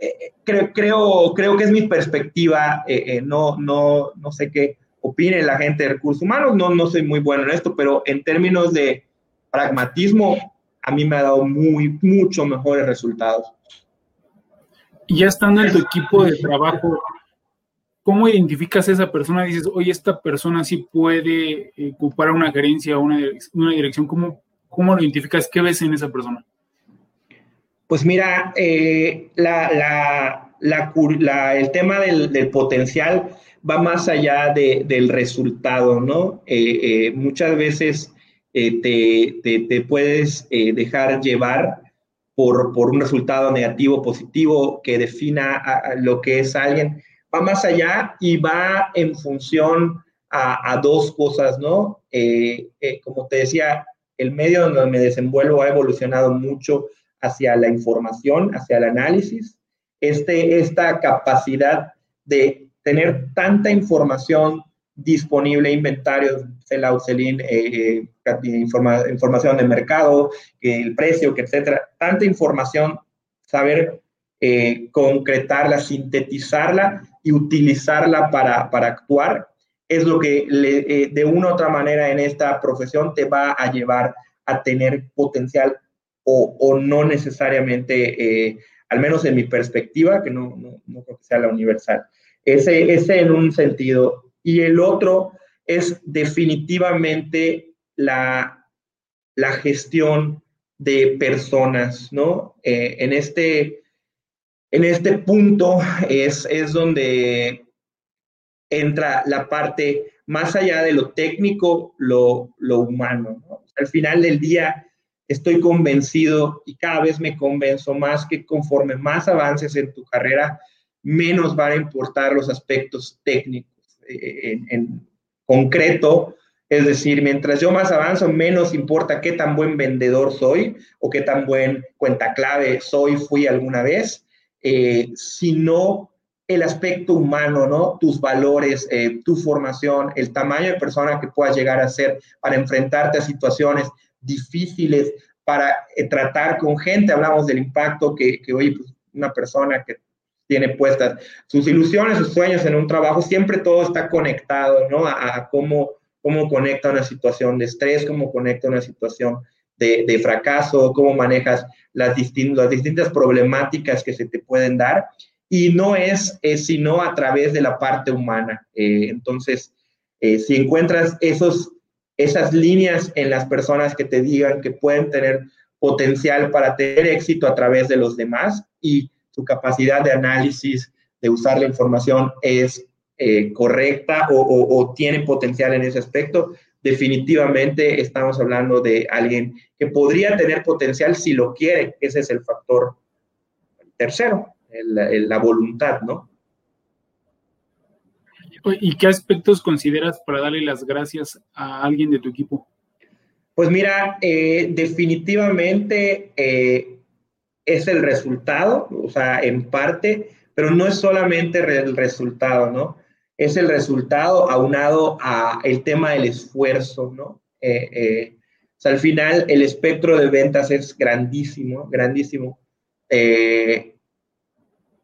eh, creo, creo, creo que es mi perspectiva, no, no, no sé qué opine la gente de recursos humanos, no, no soy muy bueno en esto, pero en términos de pragmatismo, a mí me ha dado muy, mucho mejores resultados. Ya estando en tu equipo de trabajo, ¿Cómo identificas a esa persona? Dices, oye, esta persona sí puede eh, ocupar una gerencia o una, una, dirección. ¿Cómo, ¿Cómo lo identificas? ¿Qué ves en esa persona? Pues mira, eh, el tema del, potencial va más allá del resultado, ¿no? Eh, muchas veces te, te, puedes dejar llevar por, por, un resultado negativo, positivo, que defina lo que es alguien va más allá y va en función a, dos cosas, ¿no? Eh, eh, como te decía, el medio donde me desenvuelvo ha evolucionado mucho hacia la información, hacia el análisis. Este, esta capacidad de tener tanta información disponible, inventarios, Celaucelin, eh, información de mercado, el precio, que etcétera, tanta información, saber concretarla, sintetizarla y utilizarla para, para actuar es lo que eh, de una u otra manera en esta profesión te va a llevar a tener potencial o, o no necesariamente, eh, al menos en mi perspectiva, que no, no, no, creo que sea la universal. Ese, ese en un sentido. Y el otro es definitivamente la, la gestión de personas, ¿no? Eh, en este en este punto es, es donde entra la parte más allá de lo técnico, lo, lo humano. Al final del día estoy convencido y cada vez me convenzo más que conforme más avances en tu carrera, menos van a importar los aspectos técnicos. Eh, concreto, es decir, mientras yo más avanzo, menos importa qué tan buen vendedor soy o qué tan buen cuenta clave soy, fui alguna vez eh, sino el aspecto humano, ¿no? Tus valores, eh, tu formación, el tamaño de persona que puedas llegar a ser para enfrentarte a situaciones difíciles, para eh, tratar con gente. Hablamos del impacto que, que hoy pues, una persona que tiene puestas sus ilusiones, sus sueños en un trabajo, siempre todo está conectado, ¿no? A, cómo, cómo conecta una situación de estrés, cómo conecta una situación de, fracaso, cómo manejas las, las, distintas problemáticas que se te pueden dar. Y no es, sino a través de la parte humana. Eh, entonces, eh, si encuentras esos, esas líneas en las personas que te digan que pueden tener potencial para tener éxito a través de los demás y su capacidad de análisis, de usar la información es eh, correcta o, tiene potencial en ese aspecto, definitivamente estamos hablando de alguien que podría tener potencial si lo quiere. Ese es el factor tercero, la voluntad, ¿no? ¿Y qué aspectos consideras para darle las gracias a alguien de tu equipo? Pues mira, eh, definitivamente eh, es el resultado, o sea, en parte, pero no es solamente el resultado, ¿no? Es el resultado aunado a el tema del esfuerzo, ¿no? Eh, o sea, al final el espectro de ventas es grandísimo, grandísimo.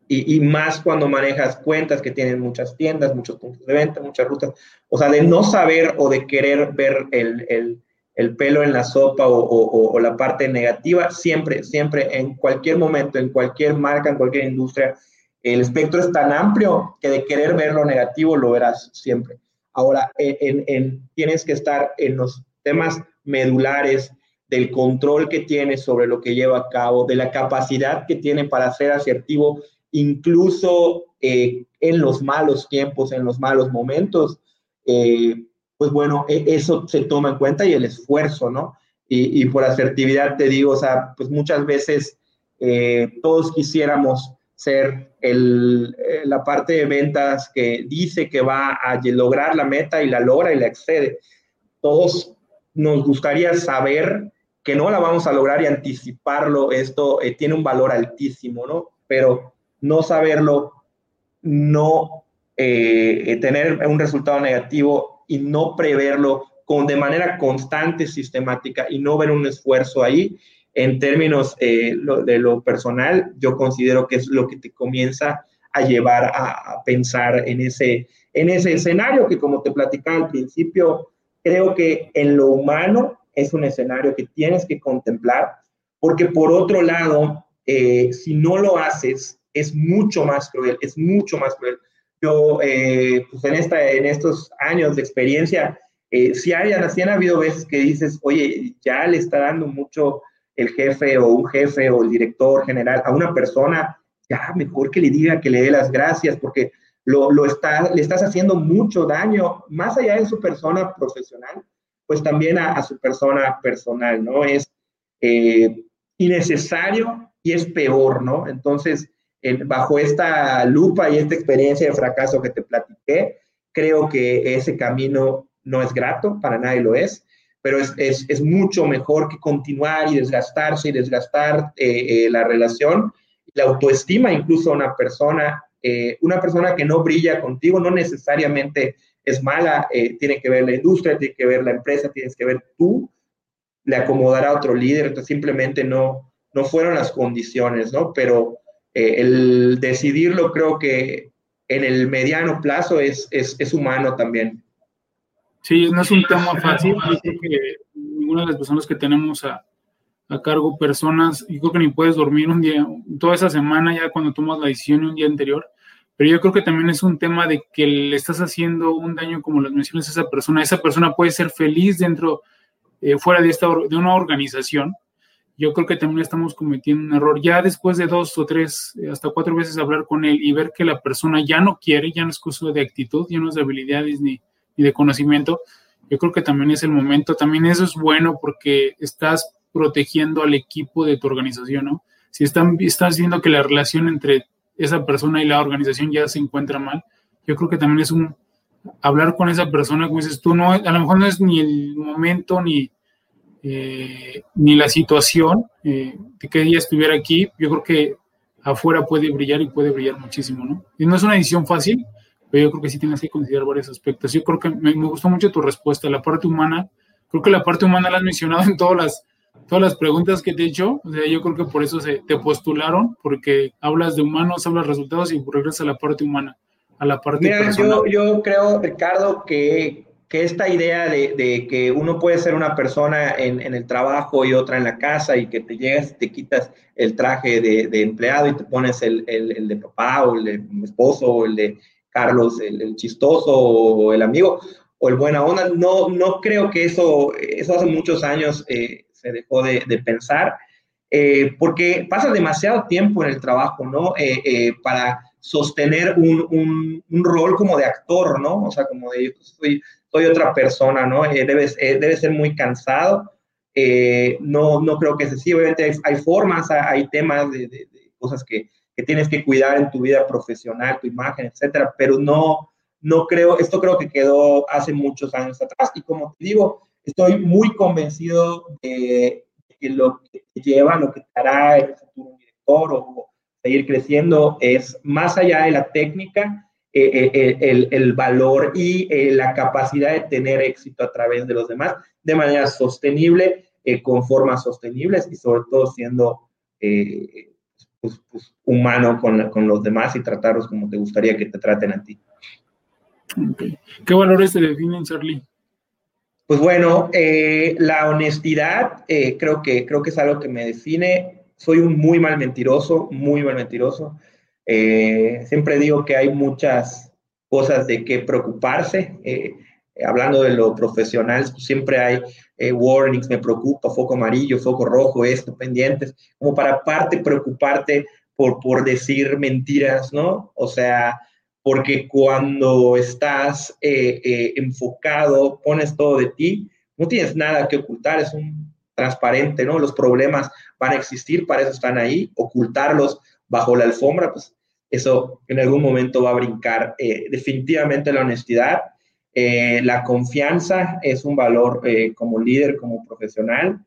Y, y, más cuando manejas cuentas que tienen muchas tiendas, muchos puntos de venta, muchas rutas. O sea, de no saber o de querer ver el, el el pelo en la sopa o, la parte negativa, siempre, siempre, en cualquier momento, en cualquier marca, en cualquier industria, el espectro es tan amplio que de querer ver lo negativo lo verás siempre. Ahora, en, tienes que estar en los temas medulares del control que tiene sobre lo que lleva a cabo, de la capacidad que tiene para ser asertivo, incluso eh, en los malos tiempos, en los malos momentos. Eh, pues bueno, e, eso se toma en cuenta y el esfuerzo, ¿no? Y, por asertividad te digo, o sea, pues muchas veces eh, todos quisiéramos ser el, eh, la parte de ventas que dice que va a lograr la meta y la logra y la excede. Todos nos gustaría saber que no la vamos a lograr y anticiparlo, esto eh, tiene un valor altísimo, ¿no? Pero no saberlo, no tener un resultado negativo y no preverlo con, de manera constante, sistemática y no ver un esfuerzo ahí, en términos eh, de lo personal, yo considero que es lo que te comienza a llevar a, pensar en ese, en ese escenario que como te platicaba al principio, creo que en lo humano es un escenario que tienes que contemplar, porque por otro lado, eh, si no lo haces, es mucho más cruel, es mucho más cruel yo, eh, pues en, esta, en estos años de experiencia, eh, si, hay, si han habido veces que dices, oye, ya le está dando mucho el jefe o un jefe o el director general a una persona, ya mejor que le diga que le dé las gracias porque lo, lo está, le estás haciendo mucho daño, más allá de su persona profesional, pues también a, su persona personal, ¿no? Es eh, innecesario y es peor, ¿no? Entonces, bajo esta lupa y esta experiencia de fracaso que te platiqué, creo que ese camino no es grato, para nadie lo es, pero es, es, mucho mejor que continuar y desgastarse y desgastar eh, eh, la relación, la autoestima incluso a una persona, eh, una persona que no brilla contigo no necesariamente es mala, tiene que ver la industria, tiene que ver la empresa, tienes que ver tú, le acomodará a otro líder, entonces simplemente no, no fueron las condiciones, ¿no? Pero eh, el decidirlo creo que en el mediano plazo es, es, es, humano también. Sí, no es un tema fácil. Yo creo que ninguna de las personas que tenemos a, a cargo personas, yo creo que ni puedes dormir un día, toda esa semana ya cuando tomas la decisión un día anterior, pero yo creo que también es un tema de que le estás haciendo un daño, como las mencionas, a esa persona. Esa persona puede ser feliz dentro, eh, fuera de, esta, de una organización, yo creo que también estamos cometiendo un error. Ya después de dos o tres, eh, hasta cuatro veces hablar con él y ver que la persona ya no quiere, ya no es cosa de actitud, ya no es de habilidades ni, ni de conocimiento, yo creo que también es el momento. También eso es bueno porque estás protegiendo al equipo de tu organización, ¿no? Si están, estás viendo que la relación entre esa persona y la organización ya se encuentra mal, yo creo que también es un hablar con esa persona, como dices tú, no, a lo mejor no es ni el momento ni eh, ni la situación eh, de que ella estuviera aquí, yo creo que afuera puede brillar y puede brillar muchísimo, ¿no? Y no es una decisión fácil, pero yo creo que sí tienes que considerar varios aspectos. Yo creo que me, gustó mucho tu respuesta, la parte humana, creo que la parte humana la has mencionado en todas las, todas las preguntas que te he hecho, o sea, yo creo que por eso se, te postularon, porque hablas de humanos, hablas de resultados y regresas a la parte humana, a la parte Mira, yo, yo creo, Ricardo, que que esta idea de, que uno puede ser una persona en, el trabajo y otra en la casa y que te llegas y te quitas el traje de, empleado y te pones el, de papá o el de esposo o el de Carlos, el, chistoso o el amigo o el buena onda, no, no creo que eso, eso hace muchos años eh, se dejó de, pensar, eh, porque pasa demasiado tiempo en el trabajo, ¿no? Eh, para sostener un, un, rol como de actor, ¿no? O sea, como de, soy, soy otra persona, ¿no? debe, debe ser muy cansado. no, no creo que sea así, obviamente hay, formas, hay, temas de, de, cosas que, que, tienes que cuidar en tu vida profesional, tu imagen, etcétera, pero no, no creo, esto creo que quedó hace muchos años atrás y como te digo, estoy muy convencido de que lo que lleva, lo que te hará el futuro director o seguir creciendo es más allá de la técnica, eh, eh, eh, el, el, valor y la capacidad de tener éxito a través de los demás de manera sostenible, con formas sostenibles y sobre todo siendo pues, pues, humano con, con los demás y tratarlos como te gustaría que te traten a ti. ¿Qué valores te definen, Charlie? Pues bueno, eh, la honestidad eh, creo, que, creo que es algo que me define. Soy un muy mal mentiroso, muy mal mentiroso. Eh, siempre digo que hay muchas cosas de qué preocuparse. hablando de lo profesional, siempre hay warnings, me preocupa, foco amarillo, foco rojo, esto, pendientes, como para parte preocuparte por, por decir mentiras, ¿no? O sea, porque cuando estás eh, eh, enfocado, pones todo de ti, no tienes nada que ocultar, es un transparente, ¿no? Los problemas van a existir, para eso están ahí, ocultarlos bajo la alfombra, pues eso en algún momento va a brincar. Eh, definitivamente la honestidad, la confianza es un valor como líder, como profesional,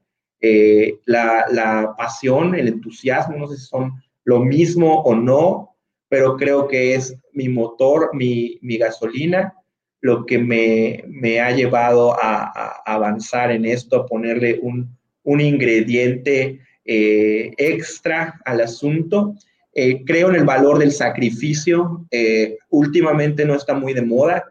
la, la pasión, el entusiasmo, no sé si son lo mismo o no, pero creo que es mi motor, mi, gasolina, lo que me, ha llevado a, avanzar en esto, a ponerle un, ingrediente eh, extra al asunto. Eh, creo en el valor del sacrificio. Eh, últimamente no está muy de moda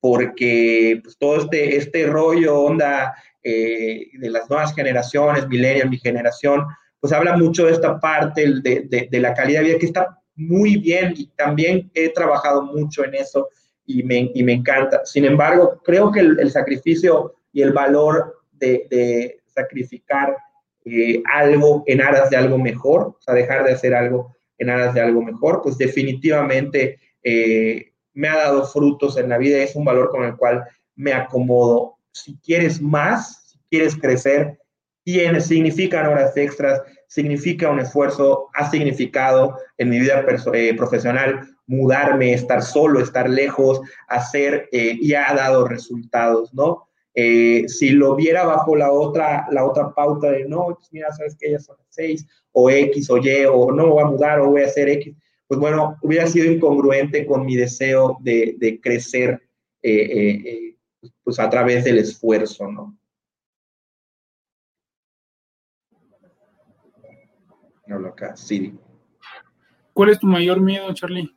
porque pues, todo este, este rollo, onda de las nuevas generaciones, millennial, mi generación, pues habla mucho de esta parte de, de, de la calidad de vida que está muy bien y también he trabajado mucho en eso y me, y me encanta. Sin embargo, creo que el, sacrificio y el valor de, de sacrificar eh, algo en aras de algo mejor, o sea, dejar de hacer algo en aras de algo mejor, pues definitivamente eh, me ha dado frutos en la vida, es un valor con el cual me acomodo. Si quieres más, si quieres crecer, tiene, significan horas extras, significa un esfuerzo, ha significado en mi vida eh, profesional mudarme, estar solo, estar lejos, hacer eh, y ha dado resultados, ¿no? Eh, si lo viera bajo la otra, la otra pauta de no, pues mira, sabes que ya son seis, o X, o Y, o no voy a mudar, o voy a hacer X, pues bueno, hubiera sido incongruente con mi deseo de, de crecer pues a través del esfuerzo, ¿no? hablo acá, Siri. ¿Cuál es tu mayor miedo, Charlie?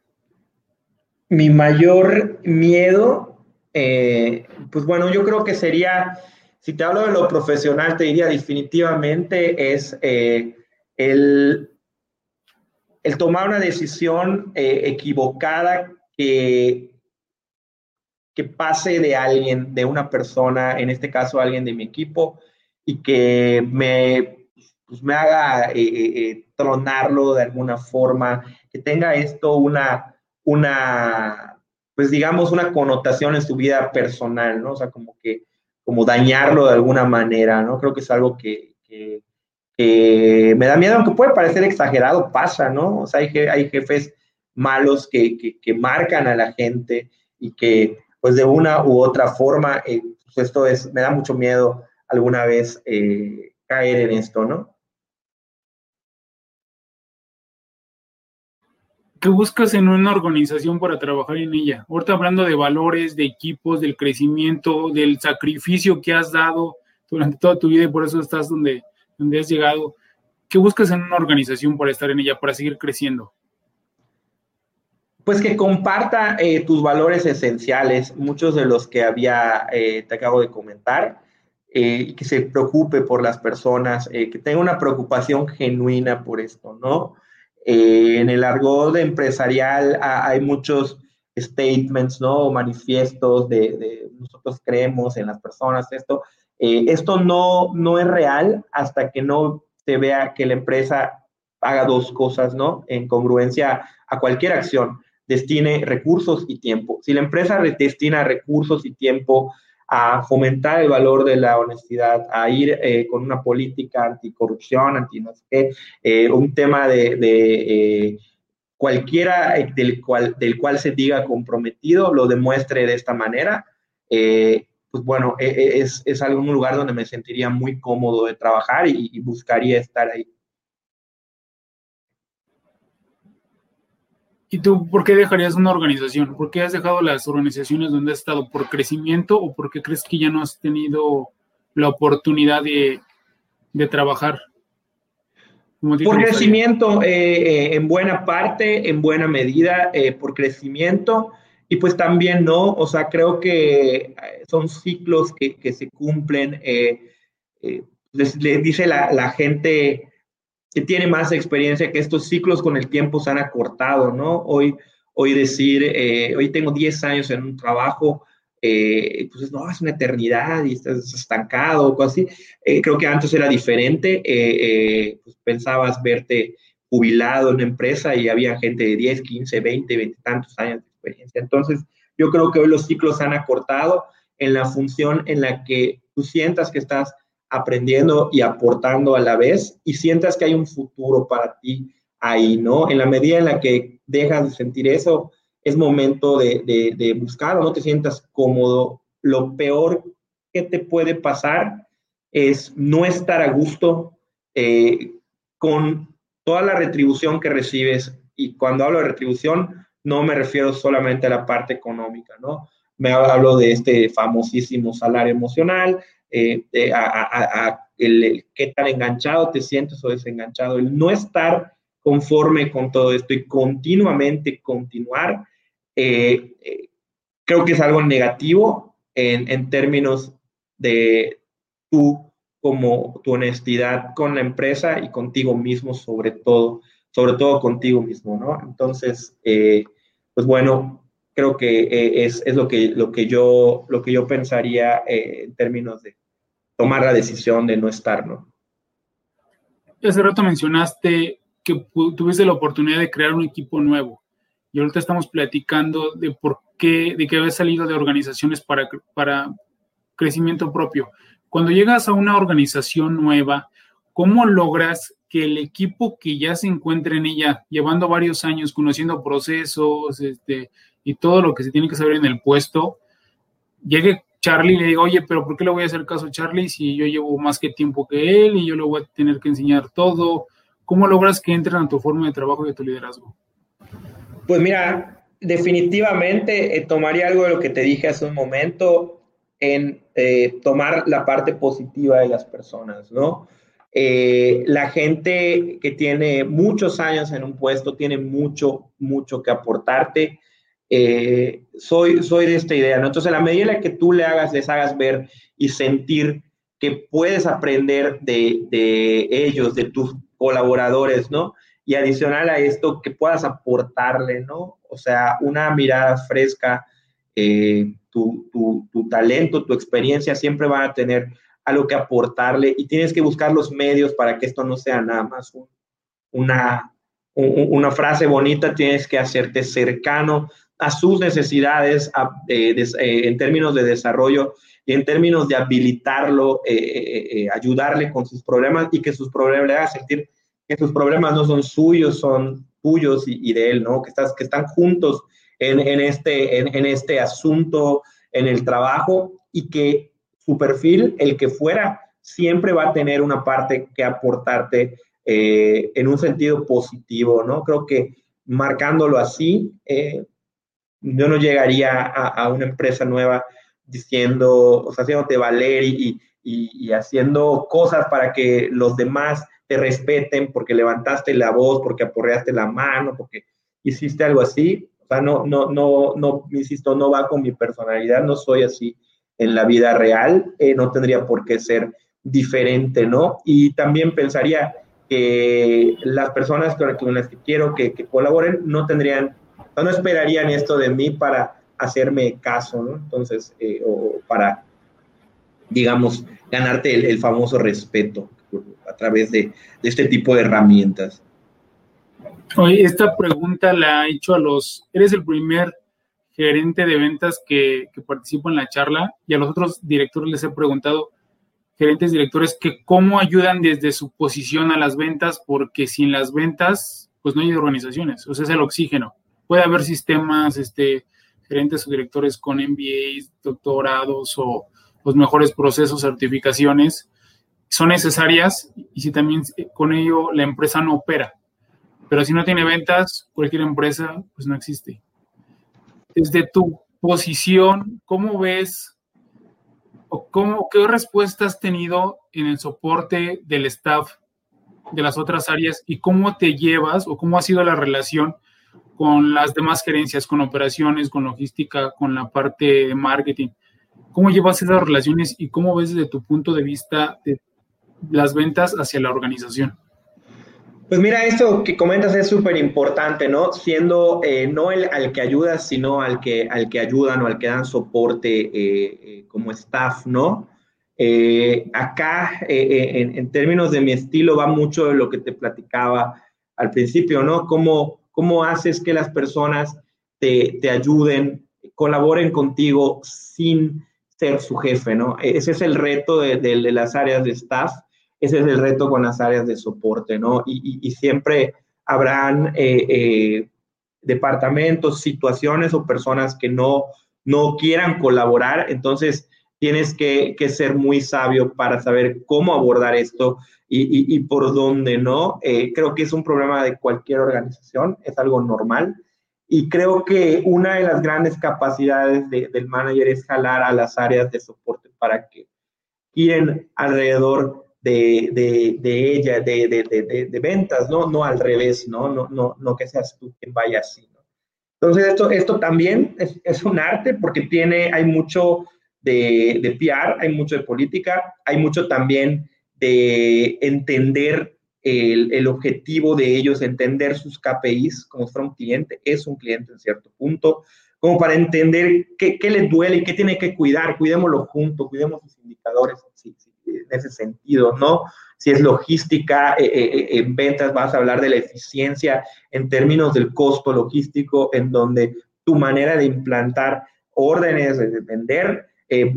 Mi mayor miedo, eh, pues bueno, yo creo que sería, si te hablo de lo profesional, te diría definitivamente es eh, el, el, tomar una decisión eh, equivocada que, que pase de alguien, de una persona, en este caso alguien de mi equipo, y que me pues me haga tronarlo de alguna forma, que tenga esto una, una, pues digamos, una connotación en su vida personal, ¿no? O sea, como que, como dañarlo de alguna manera, ¿no? Creo que es algo que, me da miedo, aunque puede parecer exagerado, pasa, ¿no? O sea, hay, hay jefes malos que, que, marcan a la gente y que, pues de una u otra forma, pues esto es, me da mucho miedo alguna vez caer en esto, ¿no? ¿Qué buscas en una organización para trabajar en ella? Ahorita hablando de valores, de equipos, del crecimiento, del sacrificio que has dado durante toda tu vida y por eso estás donde, donde has llegado. ¿Qué buscas en una organización para estar en ella, para seguir creciendo? Pues que comparta eh, tus valores esenciales, muchos de los que había, eh, te acabo de comentar, eh, que se preocupe por las personas, que tenga una preocupación genuina por esto, ¿no? Eh, en el argot empresarial hay muchos statements, ¿no? Manifiestos de, nosotros creemos en las personas, esto. Eh, esto no, no es real hasta que no se vea que la empresa haga dos cosas, ¿no? En congruencia a cualquier acción, destine recursos y tiempo. Si la empresa destina recursos y tiempo a fomentar el valor de la honestidad, a ir eh, con una política anticorrupción, anti no sé qué, eh, un tema de, de cualquiera del cual, del cual se diga comprometido, lo demuestre de esta manera, pues bueno, e, e, es, es algún lugar donde me sentiría muy cómodo de trabajar y, buscaría estar ahí. ¿Y tú por qué dejarías una organización? ¿Por qué has dejado las organizaciones donde has estado? ¿Por crecimiento o porque crees que ya no has tenido la oportunidad de, de trabajar? Por crecimiento, eh, eh, en buena parte, en buena medida, eh, por crecimiento y pues también no, o sea, creo que son ciclos que, que se cumplen. Eh, eh, les, dice la, la, gente que tiene más experiencia que estos ciclos con el tiempo se han acortado, ¿no? Hoy, hoy decir, hoy tengo 10 años en un trabajo, pues no, es una eternidad y estás estancado o así. creo que antes era diferente, pues pensabas verte jubilado en una empresa y había gente de 10, 15, 20, 20 tantos años experiencia. Entonces, yo creo que hoy los ciclos se han acortado en la función en la que tú sientas que estás aprendiendo y aportando a la vez y sientas que hay un futuro para ti ahí, ¿no? En la medida en la que dejas de sentir eso, es momento de, de, buscar o no te sientas cómodo. Lo peor que te puede pasar es no estar a gusto eh, con toda la retribución que recibes. Y cuando hablo de retribución, no me refiero solamente a la parte económica, ¿no? Me hablo de este famosísimo salario emocional, eh, a, el, qué tan enganchado te sientes o desenganchado, el no estar conforme con todo esto y continuamente continuar, eh, eh, creo que es algo negativo en, en términos de tú como tu honestidad con la empresa y contigo mismo sobre todo sobre todo contigo mismo, ¿no? Entonces, eh, pues bueno, creo que eh, es, es, lo, que, lo, que yo, lo que yo pensaría eh, en términos de tomar la decisión de no estar, ¿no? Hace rato mencionaste que tuviste la oportunidad de crear un equipo nuevo y ahorita estamos platicando de por qué, de que habías salido de organizaciones para, para crecimiento propio. Cuando llegas a una organización nueva, ¿cómo logras que el equipo que ya se encuentra en ella, llevando varios años, conociendo procesos este, y todo lo que se tiene que saber en el puesto, llegue Charlie y le diga, oye, pero ¿por qué le voy a hacer caso a Charlie si yo llevo más que tiempo que él y yo le voy a tener que enseñar todo? ¿Cómo logras que entren a tu forma de trabajo y a tu liderazgo? Pues mira, definitivamente eh, tomaría algo de lo que te dije hace un momento en eh, tomar la parte positiva de las personas, ¿no? Eh, la gente que tiene muchos años en un puesto tiene mucho, mucho que aportarte. Eh, soy, soy de esta idea, ¿no? Entonces, a la medida en la que tú le hagas, les hagas ver y sentir que puedes aprender de, de ellos, de tus colaboradores, ¿no? Y adicional a esto, que puedas aportarle, ¿no? O sea, una mirada fresca, eh, tu, tu, tu talento, tu experiencia siempre van a tener algo que aportarle y tienes que buscar los medios para que esto no sea nada más una, una frase bonita, tienes que hacerte cercano a sus necesidades eh, en términos de desarrollo y en términos de habilitarlo, eh, eh, ayudarle con sus problemas y que sus problemas le haga sentir que sus problemas no son suyos, son tuyos y, de él, ¿no? Que, estás, que están juntos en, en este, en, en, este asunto, en el trabajo y que su perfil, el que fuera, siempre va a tener una parte que aportarte eh, en un sentido positivo, ¿no? Creo que marcándolo así, eh, yo no llegaría a, una empresa nueva diciendo, o sea, haciéndote valer y, y, haciendo cosas para que los demás te respeten porque levantaste la voz, porque aporreaste la mano, porque hiciste algo así. O sea, no, no, no, no, insisto, no va con mi personalidad, no soy así en la vida real, eh, no tendría por qué ser diferente, ¿no? Y también pensaría que las personas con las que quiero que, colaboren no tendrían, no esperarían esto de mí para hacerme caso, ¿no? Entonces, eh, o para, digamos, ganarte el, famoso respeto a través de, este tipo de herramientas. Oye, esta pregunta la he hecho a los, eres el primer gerente de ventas que, que participa en la charla y a los otros directores les he preguntado, gerentes, directores, que cómo ayudan desde su posición a las ventas, porque sin las ventas, pues no hay organizaciones, o sea, es el oxígeno. Puede haber sistemas, este, gerentes o directores con MBAs, doctorados o los mejores procesos, certificaciones, son necesarias y si también con ello la empresa no opera. Pero si no tiene ventas, cualquier empresa pues no existe. Desde tu posición, ¿cómo ves o cómo, qué respuesta has tenido en el soporte del staff de las otras áreas y cómo te llevas o cómo ha sido la relación con las demás gerencias, con operaciones, con logística, con la parte de marketing? ¿Cómo llevas esas relaciones y cómo ves desde tu punto de vista las ventas hacia la organización? Pues mira, esto que comentas es súper importante, ¿no? Siendo eh, no el al que ayudas, sino al que, al que ayudan o al que dan soporte eh, eh, como staff, ¿no? acá, en, en, términos de mi estilo, va mucho de lo que te platicaba al principio, ¿no? Cómo, cómo haces que las personas te, te ayuden, colaboren contigo sin ser su jefe, ¿no? Ese es el reto de, de, las áreas de staff, ese es el reto con las áreas de soporte, ¿no? Y, y, siempre habrán eh, eh, departamentos, situaciones o personas que no, no quieran colaborar, entonces tienes que, que ser muy sabio para saber cómo abordar esto y, y por dónde, ¿no? Eh, creo que es un problema de cualquier organización, es algo normal y creo que una de las grandes capacidades del manager es jalar a las áreas de soporte para que giren alrededor de, de, ella, de, de, ventas, ¿no? No al revés, ¿no? No, no, no que seas tú quien vaya así, ¿no? Entonces, esto, esto también es, es un arte porque tiene, hay mucho de, de PR, hay mucho de política, hay mucho también de entender el, objetivo de ellos, entender sus KPIs como si fuera un cliente, es un cliente en cierto punto, como para entender qué, qué les duele y qué tiene que cuidar, cuidémoslo juntos, cuidemos sus indicadores en ese sentido, ¿no? Si es logística, eh, eh, eh, en ventas vas a hablar de la eficiencia en términos del costo logístico, en donde tu manera de implantar órdenes, de vender,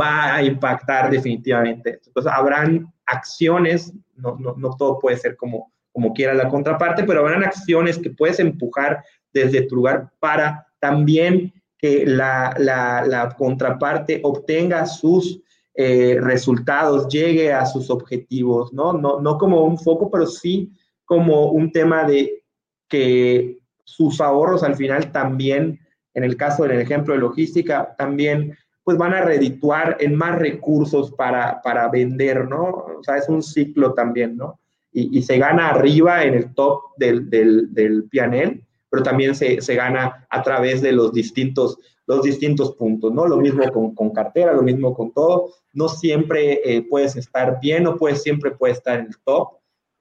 va a impactar definitivamente. Entonces, habrán acciones no, no, no todo puede ser como, como quiera la contraparte, pero habrán acciones que puedes empujar desde tu lugar para también que la, la, la contraparte obtenga sus eh, resultados, llegue a sus objetivos, ¿no? ¿no? No como un foco, pero sí como un tema de que sus ahorros al final también, en el caso del ejemplo de logística, también pues van a redituar en más recursos para, para vender, ¿no? O sea, es un ciclo también, ¿no? Y, y se gana arriba en el top del, del, del pianel, pero también se, se, gana a través de los distintos, los distintos puntos, ¿no? Lo mismo con, con cartera, lo mismo con todo. No siempre eh, puedes estar bien, no puedes, siempre puedes estar en el top,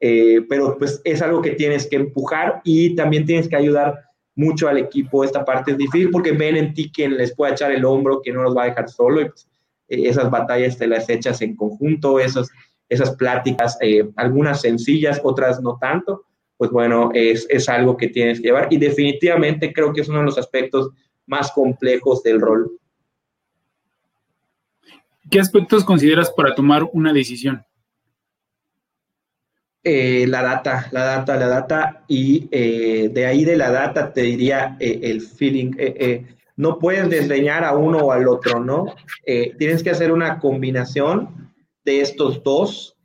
eh, pero pues es algo que tienes que empujar y también tienes que ayudar mucho al equipo. Esta parte es difícil porque ven en ti quien les puede echar el hombro, que no los va a dejar solo. Y pues, eh, esas batallas te las echas en conjunto, esas, esas pláticas, eh, algunas sencillas, otras no tanto. Pues bueno, es, es algo que tienes que llevar y definitivamente creo que es uno de los aspectos más complejos del rol. ¿Qué aspectos consideras para tomar una decisión? Eh, la data, la data, la data, y eh, de ahí de la data te diría eh, el feeling. no puedes desdeñar a uno o al otro, ¿no? tienes que hacer una combinación de estos dos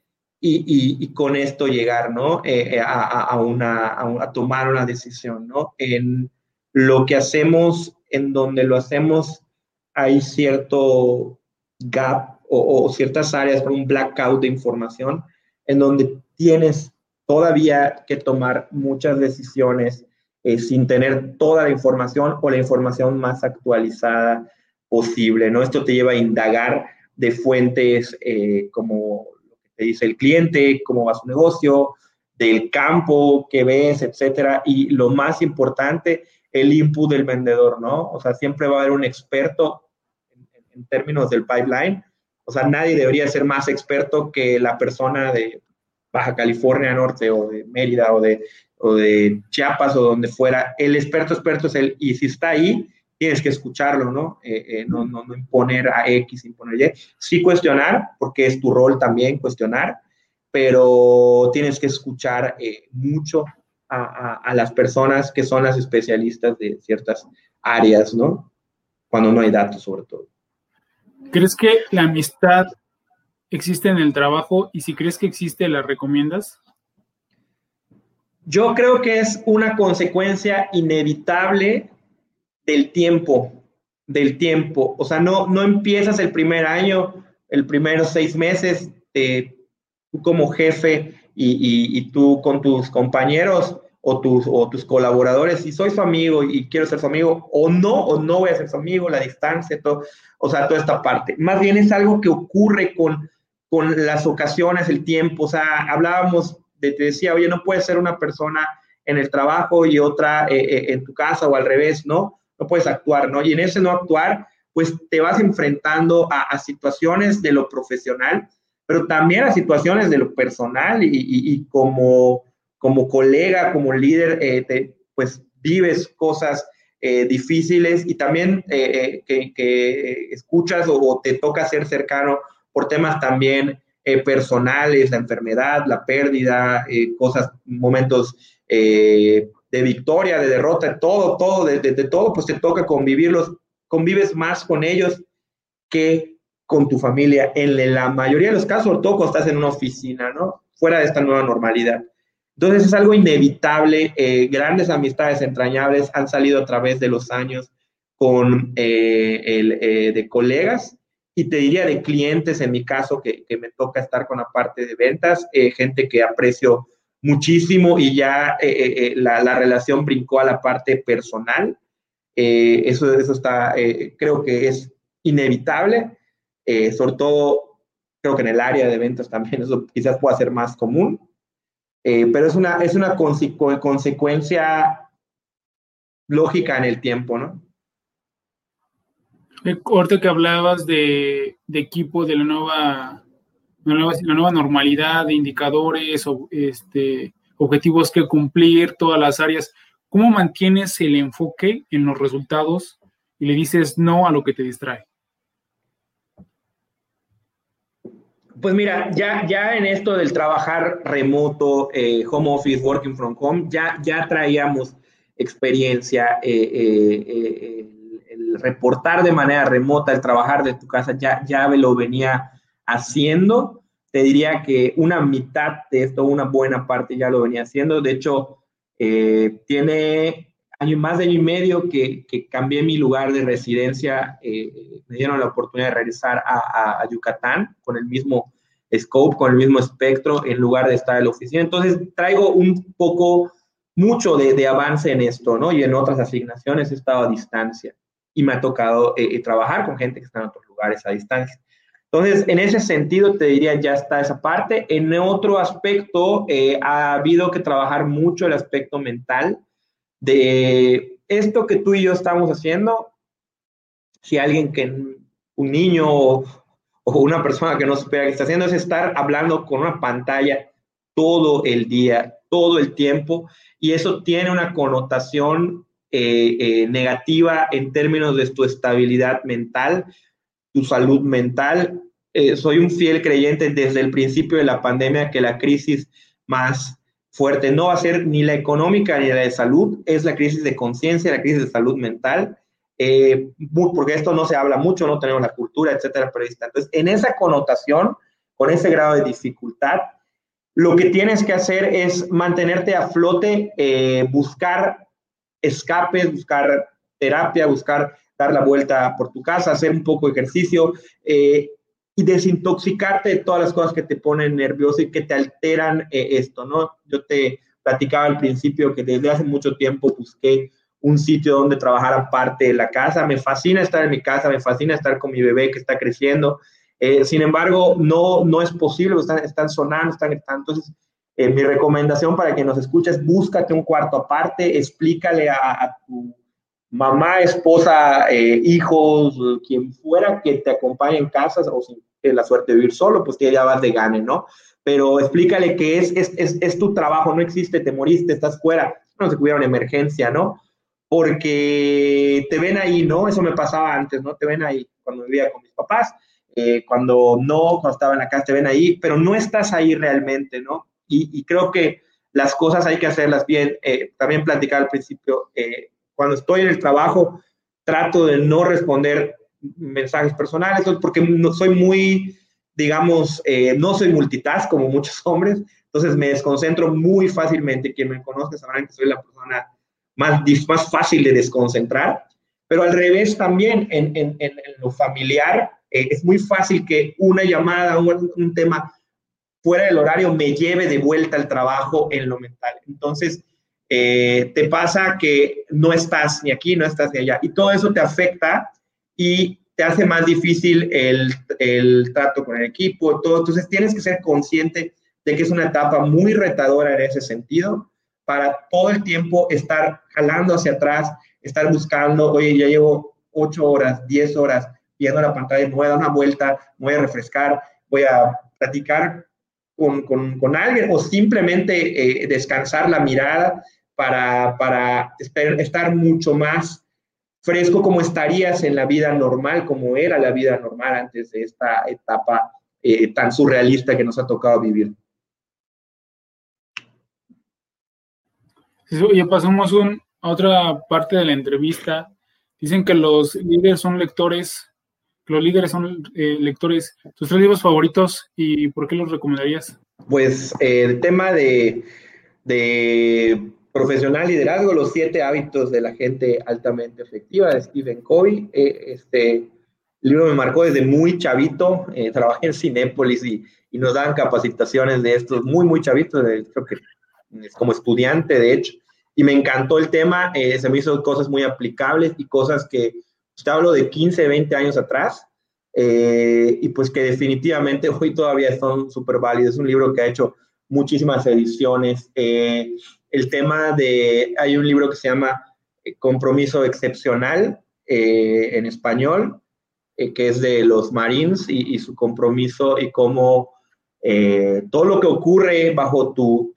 y, con esto llegar, ¿no? A, una, a, tomar una decisión, ¿no? En lo que hacemos, en donde lo hacemos, hay cierto gap o, o ciertas áreas, un blackout de información en donde tienes todavía que tomar muchas decisiones eh, sin tener toda la información o la información más actualizada posible, ¿no? Esto te lleva a indagar de fuentes eh, como lo que te dice el cliente, cómo va su negocio, del campo que ves, etcétera, y lo más importante, el input del vendedor, ¿no? O sea, siempre va a haber un experto en, en términos del pipeline O sea, nadie debería ser más experto que la persona de Baja California Norte o de Mérida o de, o de Chiapas o donde fuera. El experto experto es él y si está ahí, tienes que escucharlo, ¿no? Eh, eh, no, no, no, imponer a X, imponer Y. Sí cuestionar, porque es tu rol también cuestionar, pero tienes que escuchar eh, mucho a, a, las personas que son las especialistas de ciertas áreas, ¿no? Cuando no hay datos, sobre todo. ¿Crees que la amistad existe en el trabajo y si crees que existe, la recomiendas? Yo creo que es una consecuencia inevitable del tiempo, del tiempo. O sea, no, no empiezas el primer año, el primeros seis meses, eh, tú como jefe y, y, tú con tus compañeros o tus, o tus colaboradores, si soy su amigo y quiero ser su amigo, o no, o no voy a ser su amigo, la distancia, todo, o sea, toda esta parte. Más bien es algo que ocurre con, con las ocasiones, el tiempo, o sea, hablábamos, de, te decía, oye, no puedes ser una persona en el trabajo y otra eh, eh, en tu casa o al revés, ¿no? No puedes actuar, ¿no? Y en ese no actuar, pues te vas enfrentando a, situaciones de lo profesional, pero también a situaciones de lo personal y, como como colega, como líder, eh, pues vives cosas difíciles y también que, escuchas o, te toca ser cercano por temas también personales, la enfermedad, la pérdida, cosas, momentos de victoria, de derrota, todo, todo, de, todo, pues te toca convivirlos, convives más con ellos que con tu familia. En la mayoría de los casos, sobre todo estás en una oficina, ¿no? Fuera de esta nueva normalidad. Entonces es algo inevitable. Eh, grandes amistades entrañables han salido a través de los años con eh, el, eh, de colegas y te diría de clientes, en mi caso, que, que me toca estar con la parte de ventas, gente que aprecio muchísimo y ya la, la, relación brincó a la parte personal. eso, eso está, creo que es inevitable, sobre todo creo que en el área de ventas también eso quizás pueda ser más común. Eh, pero es una, es una consecuencia lógica en el tiempo, ¿no? Eh, ahorita que hablabas de, equipo, de la nueva, la nueva, normalidad, de indicadores, o, este, objetivos que cumplir, todas las áreas, ¿cómo mantienes el enfoque en los resultados y le dices no a lo que te distrae? Pues mira, ya, ya en esto del trabajar remoto, eh, home office, working from home, ya, ya traíamos experiencia, eh, el, reportar de manera remota, el trabajar de tu casa, ya, ya lo venía haciendo. Te diría que una mitad de esto, una buena parte ya lo venía haciendo. De hecho, tiene año, más de año y medio que, que cambié mi lugar de residencia, eh, me dieron la oportunidad de regresar a, a, Yucatán con el mismo scope, con el mismo espectro, en lugar de estar en la oficina. Entonces, traigo un poco, mucho de, de avance en esto, ¿no? Y en otras asignaciones he estado a distancia y me ha tocado eh, eh, trabajar con gente que está en otros lugares a distancia. Entonces, en ese sentido, te diría, ya está esa parte. En otro aspecto, ha habido que trabajar mucho el aspecto mental de esto que tú y yo estamos haciendo, si alguien que, un niño o, una persona que no espera que está haciendo es estar hablando con una pantalla todo el día, todo el tiempo, y eso tiene una connotación eh, eh, negativa en términos de tu estabilidad mental, tu salud mental. Eh, soy un fiel creyente desde el principio de la pandemia que la crisis más fuerte. No va a ser ni la económica ni la de salud, es la crisis de conciencia, la crisis de salud mental, porque esto no se habla mucho, no tenemos la cultura, etcétera, Entonces, en esa connotación, con ese grado de dificultad, lo que tienes que hacer es mantenerte a flote, buscar escapes, buscar terapia, buscar dar la vuelta por tu casa, hacer un poco de ejercicio, eh, y desintoxicarte de todas las cosas que te ponen nervioso y que te alteran eh, esto, ¿no? Yo te platicaba al principio que desde hace mucho tiempo busqué un sitio donde trabajar aparte de la casa. Me fascina estar en mi casa, me fascina estar con mi bebé que está creciendo. Eh, sin embargo, no, no es posible, están, están sonando, están Entonces, eh, mi recomendación para que nos escuches, búscate un cuarto aparte, explícale a, tu mamá, esposa, eh, hijos, quien fuera que te acompañe en casas o si tienes la suerte de vivir solo, pues que ya vas de gane, ¿no? Pero explícale que es, es, es, es tu trabajo, no existe, te moriste, estás fuera, no se cuida una emergencia, ¿no? Porque te ven ahí, ¿no? Eso me pasaba antes, ¿no? Te ven ahí cuando vivía con mis papás, eh, cuando no, cuando estaba en la casa, te ven ahí, pero no estás ahí realmente, ¿no? Y, y creo que las cosas hay que hacerlas bien. Eh, también platicar al principio, eh, cuando estoy en el trabajo, trato de no responder mensajes personales, porque no, soy muy, digamos, eh, no soy multitask como muchos hombres, entonces me desconcentro muy fácilmente. Quien me conozca sabrán que soy la persona más, más fácil de desconcentrar, pero al revés también, en, en, en lo familiar, es muy fácil que una llamada, un, un tema fuera del horario me lleve de vuelta al trabajo en lo mental. Entonces, eh, te pasa que no estás ni aquí, no estás ni allá. Y todo eso te afecta y te hace más difícil el, el trato con el equipo, todo. Entonces, tienes que ser consciente de que es una etapa muy retadora en ese sentido para todo el tiempo estar jalando hacia atrás, estar buscando, oye, ya llevo ocho horas, diez horas viendo la pantalla, me voy a dar una vuelta, me voy a refrescar, voy a platicar con, con, con alguien o simplemente eh, descansar la mirada para, para estar mucho más fresco como estarías en la vida normal, como era la vida normal antes de esta etapa eh, tan surrealista que nos ha tocado vivir. Ya pasamos un, a otra parte de la entrevista. Dicen que los líderes son lectores los líderes son eh, lectores. ¿Tus tres libros favoritos y por qué los recomendarías? Pues eh, el tema de, de, profesional liderazgo, los siete hábitos de la gente altamente efectiva de Stephen Covey. Eh, este libro me marcó desde muy chavito. trabajé en Cinépolis y, y, nos dan capacitaciones de estos muy, muy chavitos. creo que es como estudiante, de hecho. Y me encantó el tema. se me hizo cosas muy aplicables y cosas que te hablo de 15, 20 años atrás, eh, y pues que definitivamente hoy todavía son súper válidos. Es un libro que ha hecho muchísimas ediciones. Eh, el tema de, hay un libro que se llama eh, Compromiso Excepcional en español, que es de los Marines y, su compromiso y cómo todo lo que ocurre bajo tu,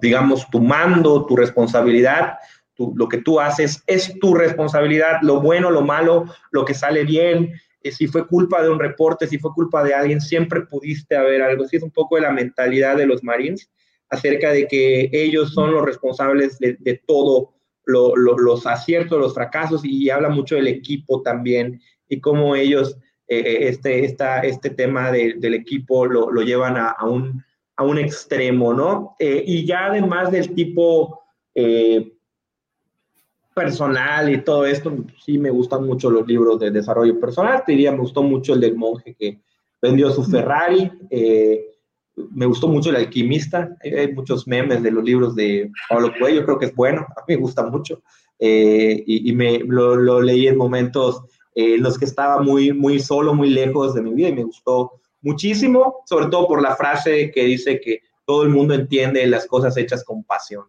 digamos, tu mando, tu responsabilidad, lo que tú haces es tu responsabilidad, lo bueno, lo malo, lo que sale bien, eh, si fue culpa de un reporte, si fue culpa de alguien, siempre pudiste haber algo. Así es un poco de la mentalidad de los Marines acerca de que ellos son los responsables de, de todo, los aciertos, los fracasos, y habla mucho del equipo también y cómo ellos eh, eh, este, esta, este tema de, del equipo lo, lo llevan a, a, un, a, un, extremo, ¿no? y ya además del tipo personal y todo esto, sí me gustan mucho los libros de desarrollo personal. Te diría, me gustó mucho el del monje que vendió su Ferrari. Eh, me gustó mucho El Alquimista. Hay muchos memes de los libros de Pablo Coelho, creo que es bueno, a mí me gusta mucho. Eh, y, me lo, lo, leí en momentos eh, en los que estaba muy, muy solo, muy lejos de mi vida y me gustó muchísimo, sobre todo por la frase que dice que todo el mundo entiende las cosas hechas con pasión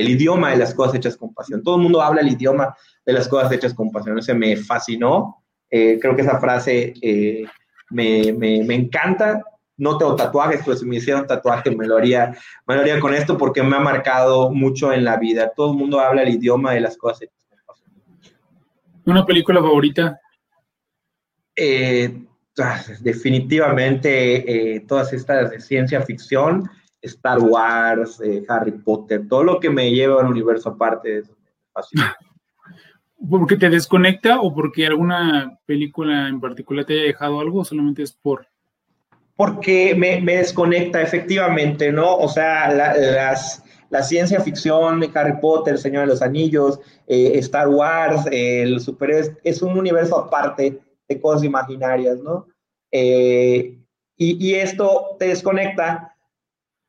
el idioma de las cosas hechas con pasión. Todo el mundo habla el idioma de las cosas hechas con pasión. Ese me fascinó. Eh, creo que esa frase eh, me, me, me, encanta. No tengo tatuajes, pero si me hicieran tatuaje me lo, haría, me lo haría con esto porque me ha marcado mucho en la vida. Todo el mundo habla el idioma de las cosas hechas con pasión. ¿Una película favorita? Eh, ah, definitivamente todas estas de ciencia ficción Star Wars, eh, Harry Potter, todo lo que me lleva a un universo aparte de eso. ¿Porque te desconecta o porque alguna película en particular te haya dejado algo o solamente es por...? Porque me, me desconecta, efectivamente, ¿no? O sea, la, las, la ciencia ficción Harry Potter, El Señor de los Anillos, eh, Star Wars, eh, el superhéroes, es un universo aparte de cosas imaginarias, ¿no? Eh, y, y, esto te desconecta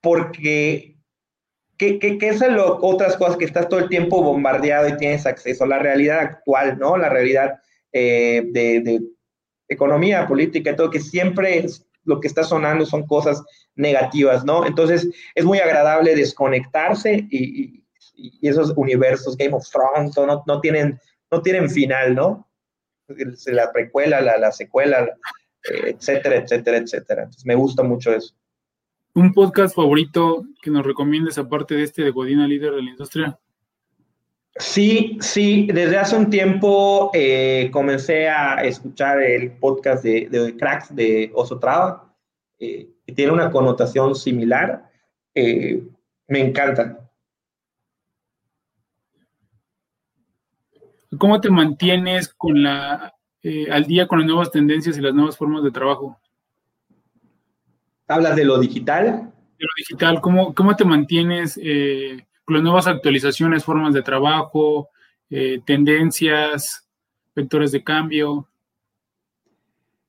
porque ¿qué, qué, qué es lo, otras cosas que estás todo el tiempo bombardeado y tienes acceso? a La realidad actual, ¿no? La realidad eh, de, de, economía, política todo, que siempre es, lo que está sonando son cosas negativas, ¿no? Entonces es muy agradable desconectarse y, y, y esos universos Game of Thrones no, no, tienen, no tienen final, ¿no? La precuela, la, la secuela, eh, etcétera, etcétera, etcétera. Entonces me gusta mucho eso. ¿Un podcast favorito que nos recomiendes aparte de este de Godina, líder de la industria? Sí, sí, desde hace un tiempo eh, comencé a escuchar el podcast de, de Cracks de Oso Traba, eh, que tiene una connotación similar. Eh, me encanta. ¿Cómo te mantienes con la, al día con las nuevas tendencias y las nuevas formas de trabajo? ¿Hablas de lo digital? De lo digital, ¿cómo, cómo te mantienes las nuevas actualizaciones, formas de trabajo, eh, tendencias, vectores de cambio?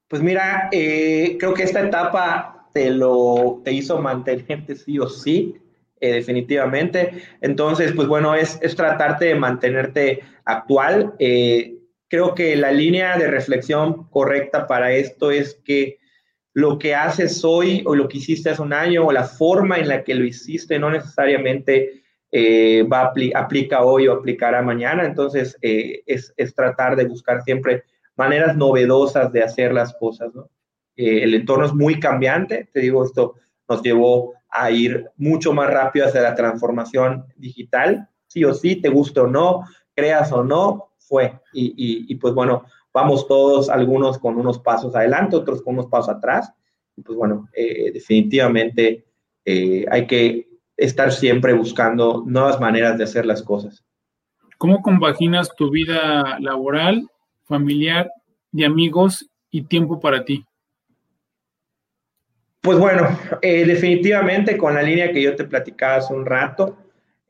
Pues mira, eh, creo que esta etapa te lo te hizo mantenerte sí o sí, eh, definitivamente. Entonces, pues bueno, es, es tratarte de mantenerte actual. creo que la línea de reflexión correcta para esto es que lo que haces hoy o lo que hiciste hace un año o la forma en la que lo hiciste no necesariamente eh, va a aplica hoy o aplicará mañana. Entonces, eh, es, es, tratar de buscar siempre maneras novedosas de hacer las cosas. ¿no? Eh, el entorno es muy cambiante, te digo, esto nos llevó a ir mucho más rápido hacia la transformación digital, sí o sí, te guste o no, creas o no, fue. Y, y pues bueno, vamos todos, algunos con unos pasos adelante, otros con unos pasos atrás. Y pues bueno, definitivamente hay que estar siempre buscando nuevas maneras de hacer las cosas. ¿Cómo compaginas tu vida laboral, familiar, de amigos y tiempo para ti? Pues bueno, eh, definitivamente con la línea que yo te platicaba hace un rato,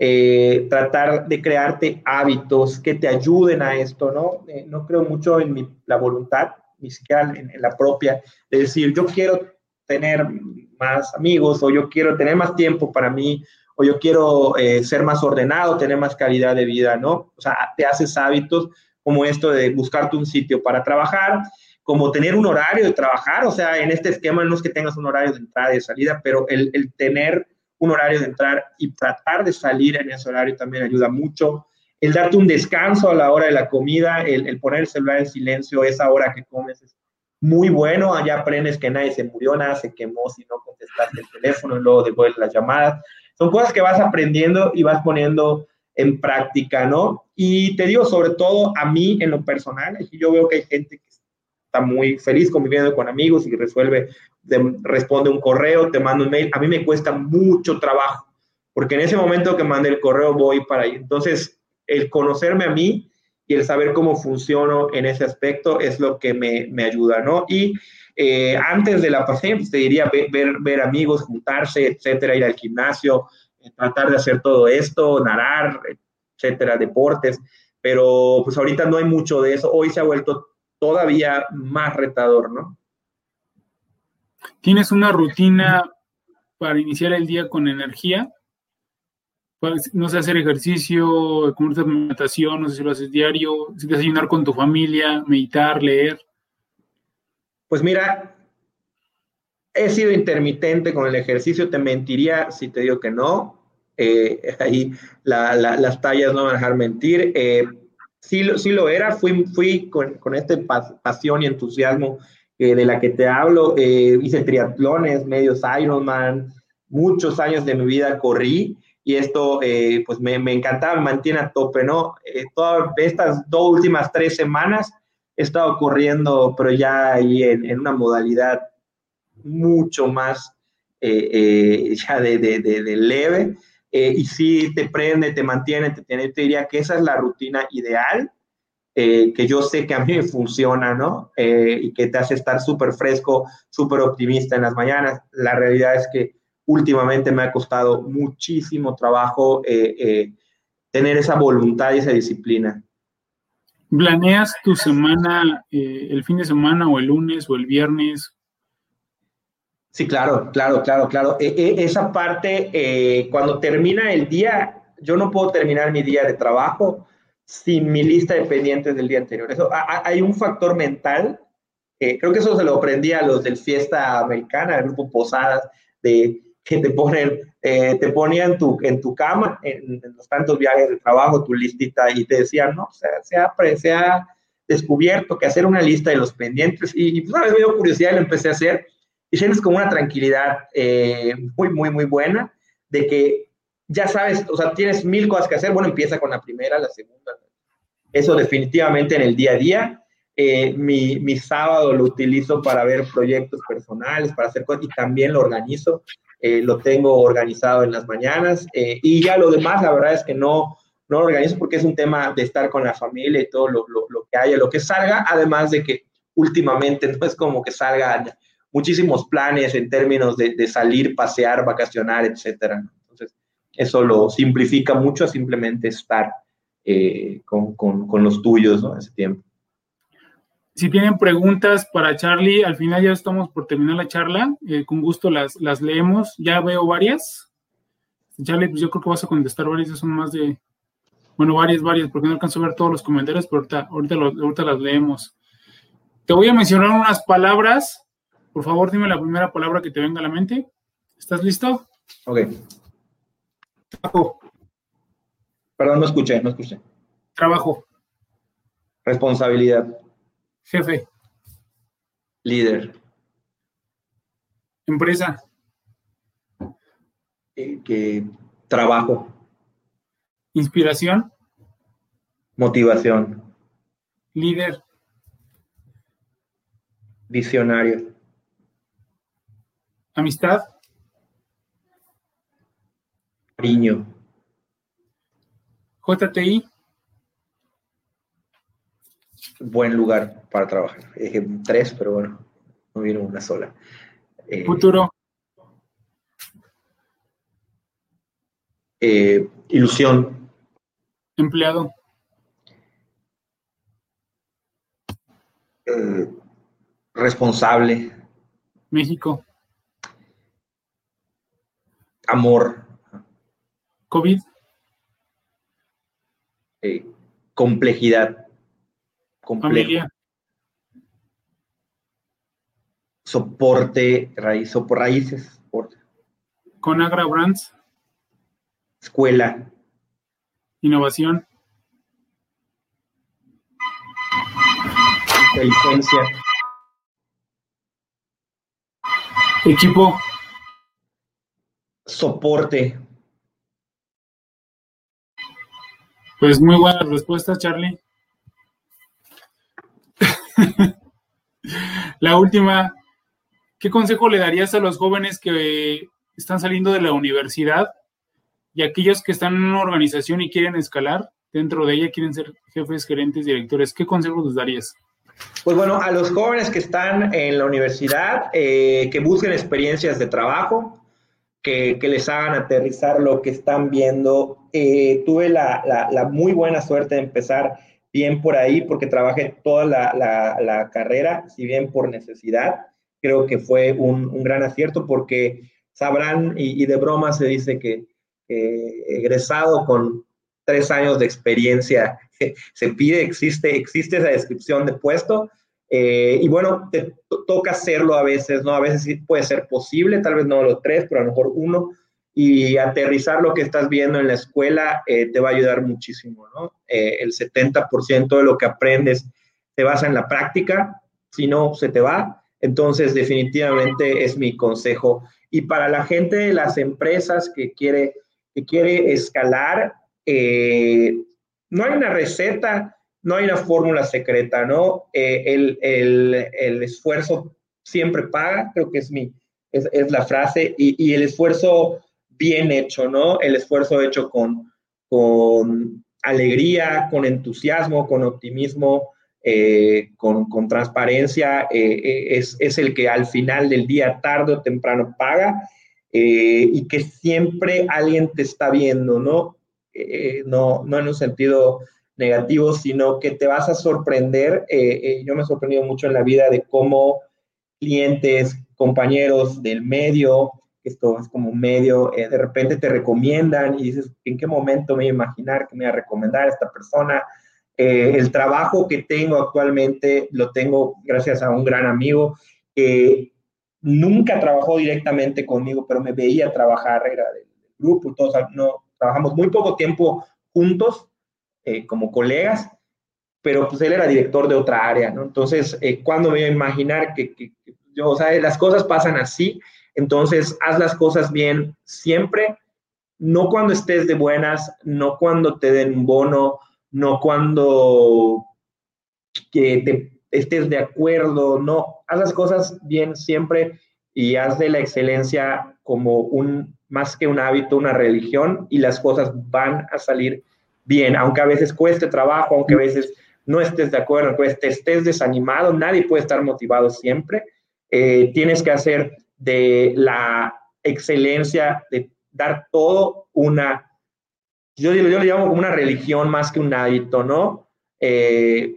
eh, tratar de crearte hábitos que te ayuden a esto, ¿no? Eh, no creo mucho en la voluntad, ni siquiera en, la propia, de decir, yo quiero tener más amigos o yo quiero tener más tiempo para mí o yo quiero eh, ser más ordenado, tener más calidad de vida, ¿no? O sea, te haces hábitos como esto de buscarte un sitio para trabajar, como tener un horario de trabajar, o sea, en este esquema no es que tengas un horario de entrada y salida, pero el, el tener un horario de entrar y tratar de salir en ese horario también ayuda mucho. El darte un descanso a la hora de la comida, el, el poner el celular en silencio, esa hora que comes es muy bueno, allá aprendes que nadie se murió, nada se quemó si no contestaste el teléfono y luego devuelves las llamadas. Son cosas que vas aprendiendo y vas poniendo en práctica, ¿no? Y te digo, sobre todo a mí en lo personal, yo veo que hay gente que está muy feliz conviviendo con amigos y resuelve, responde un correo, te manda un mail. A mí me cuesta mucho trabajo, porque en ese momento que mande el correo voy para ahí. Entonces, el conocerme a mí y el saber cómo funciono en ese aspecto es lo que me, me ayuda, ¿no? Y eh, antes de la pandemia, pues te diría ver, ver, amigos, juntarse, etcétera, ir al gimnasio, eh, tratar de hacer todo esto, nadar, etcétera, deportes, pero pues ahorita no hay mucho de eso. Hoy se ha vuelto todavía más retador, ¿no? ¿Tienes una rutina para iniciar el día con energía? No sé, hacer ejercicio, como meditación, no sé si lo haces diario, si desayunar con tu familia, meditar, leer. Pues mira, he sido intermitente con el ejercicio, te mentiría si te digo que no. Eh, ahí las tallas no van a dejar mentir. Eh, sí, sí, lo era, fui, fui con, con esta pasión y entusiasmo eh, de la que te hablo. hice triatlones, medios Ironman, muchos años de mi vida corrí y esto eh, pues me, me, encantaba, me mantiene a tope, ¿no? Eh, todas estas dos últimas tres semanas he estado corriendo, pero ya ahí en, en una modalidad mucho más eh, ya de, de, de, leve, y sí te prende, te mantiene, te, te, te diría que esa es la rutina ideal, que yo sé que a mí me funciona, ¿no? y que te hace estar súper fresco, súper optimista en las mañanas. La realidad es que últimamente me ha costado muchísimo trabajo eh, eh, tener esa voluntad y esa disciplina. ¿Planeas tu semana eh, el fin de semana o el lunes o el viernes? Sí, claro, claro, claro, claro. E, e, esa parte, cuando termina el día, yo no puedo terminar mi día de trabajo sin mi lista de pendientes del día anterior. Eso, hay un factor mental, creo que eso se lo aprendí a los del Fiesta Americana, el grupo Posadas, de que te ponen, eh, te ponían tu, en tu cama, en, los tantos viajes de trabajo, tu listita, y te decían, no, o sea, se ha, se ha descubierto que hacer una lista de los pendientes, y, pues una vez me dio curiosidad y lo empecé a hacer, y sientes como una tranquilidad eh, muy, muy, muy buena de que ya sabes, o sea, tienes mil cosas que hacer, bueno, empieza con la primera, la segunda. Eso definitivamente en el día a día. Eh, mi, mi, sábado lo utilizo para ver proyectos personales, para hacer cosas, y también lo organizo. Eh, lo tengo organizado en las mañanas. y ya lo demás, la verdad es que no, no lo organizo porque es un tema de estar con la familia y todo lo, lo, lo que haya, lo que salga, además de que últimamente no es como que salga muchísimos planes en términos de, salir, pasear, vacacionar, etcétera. Eso lo simplifica mucho a simplemente estar eh, con, los tuyos, ¿no? Ese tiempo. Si tienen preguntas para Charlie, al final ya estamos por terminar la charla. Eh, con gusto las, las leemos. Ya veo varias. Charlie, pues yo creo que vas a contestar varias, son más de, bueno, varias, varias, porque no alcanzo a ver todos los comentarios, pero ahorita, ahorita, ahorita las leemos. Te voy a mencionar unas palabras por favor, dime la primera palabra que te venga a la mente. ¿Estás listo? Ok. Trabajo. Perdón, no escuché, no escuché. Trabajo. Responsabilidad. Jefe. Líder. Empresa. Eh, que trabajo. Inspiración. Motivación. Líder. Visionario. Amistad. Cariño. JTI. Buen lugar para trabajar. tres, pero bueno, no vino una sola. Eh, Futuro. Eh, ilusión. Empleado. Eh, responsable. México. amor. COVID. Eh, complejidad. Complejo. Soporte, raíz, por raíces. Soporte. Conagra Brands. Escuela. Innovación. Inteligencia. Equipo soporte. Pues muy buena respuesta, Charlie. la última, ¿qué consejo le darías a los jóvenes que están saliendo de la universidad y aquellos que están en una organización y quieren escalar dentro de ella, quieren ser jefes, gerentes, directores? ¿Qué consejos les darías? Pues bueno, a los jóvenes que están en la universidad, eh, que busquen experiencias de trabajo, que, les hagan aterrizar lo que están viendo. Eh, tuve la, muy buena suerte de empezar bien por ahí porque trabajé toda la, carrera, si bien por necesidad. Creo que fue un, gran acierto porque sabrán, y, de broma se dice que egresado con tres años de experiencia se pide, existe, existe esa descripción de puesto eh, y bueno, te toca hacerlo a veces, ¿no? A veces puede ser posible, tal vez no los tres, pero a lo mejor uno. Y aterrizar lo que estás viendo en la escuela eh, te va a ayudar muchísimo, ¿no? Eh, el 70% de lo que aprendes se basa en la práctica, si no, se te va. Entonces, definitivamente es mi consejo. Y para la gente de las empresas que quiere, que quiere escalar, no hay una receta no hay una fórmula secreta, ¿no? Eh, el, esfuerzo siempre paga, creo que es, mi, es, la frase, y, el esfuerzo bien hecho, ¿no? El esfuerzo hecho con, con alegría, con entusiasmo, con optimismo, eh, con, transparencia, eh, es, es, el que al final del día, tarde o temprano, paga. y que siempre alguien te está viendo, ¿no? no, no en un sentido negativos, sino que te vas a sorprender. Eh, eh, yo me he sorprendido mucho en la vida de cómo clientes, compañeros del medio, esto es como medio, eh, de repente te recomiendan y dices, ¿en qué momento me iba a imaginar que me iba a recomendar esta persona? el trabajo que tengo actualmente lo tengo gracias a un gran amigo que nunca trabajó directamente conmigo, pero me veía trabajar, era del grupo, todos no, trabajamos muy poco tiempo juntos eh, como colegas, pero pues él era director de otra área, ¿no? Entonces, eh, cuando me iba a imaginar que, yo, o sea, las cosas pasan así, entonces haz las cosas bien siempre, no cuando estés de buenas, no cuando te den bono, no cuando que te estés de acuerdo, no, haz las cosas bien siempre y haz de la excelencia como un, más que un hábito, una religión y las cosas van a salir bien, aunque a veces cueste trabajo, aunque a veces no estés de acuerdo, aunque estés desanimado, nadie puede estar motivado siempre. Eh, tienes que hacer de la excelencia, de dar todo una, yo, yo, le llamo como una religión más que un hábito, ¿no? Eh,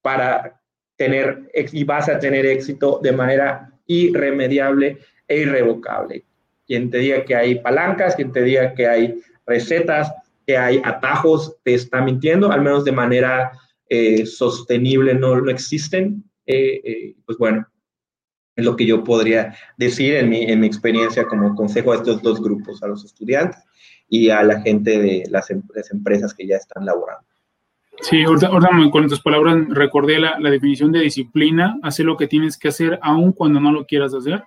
para tener, y vas a tener éxito de manera irremediable e irrevocable. Quien te diga que hay palancas, quien te diga que hay recetas, que hay atajos, te está mintiendo, al menos de manera eh, sostenible no, no existen. Eh, eh, pues bueno, es lo que yo podría decir en mi, en mi experiencia como consejo a estos dos grupos, a los estudiantes y a la gente de las, em, las empresas que ya están laborando. Sí, ahorita, con tus palabras recordé la, la, definición de disciplina, hacer lo que tienes que hacer aun cuando no lo quieras hacer.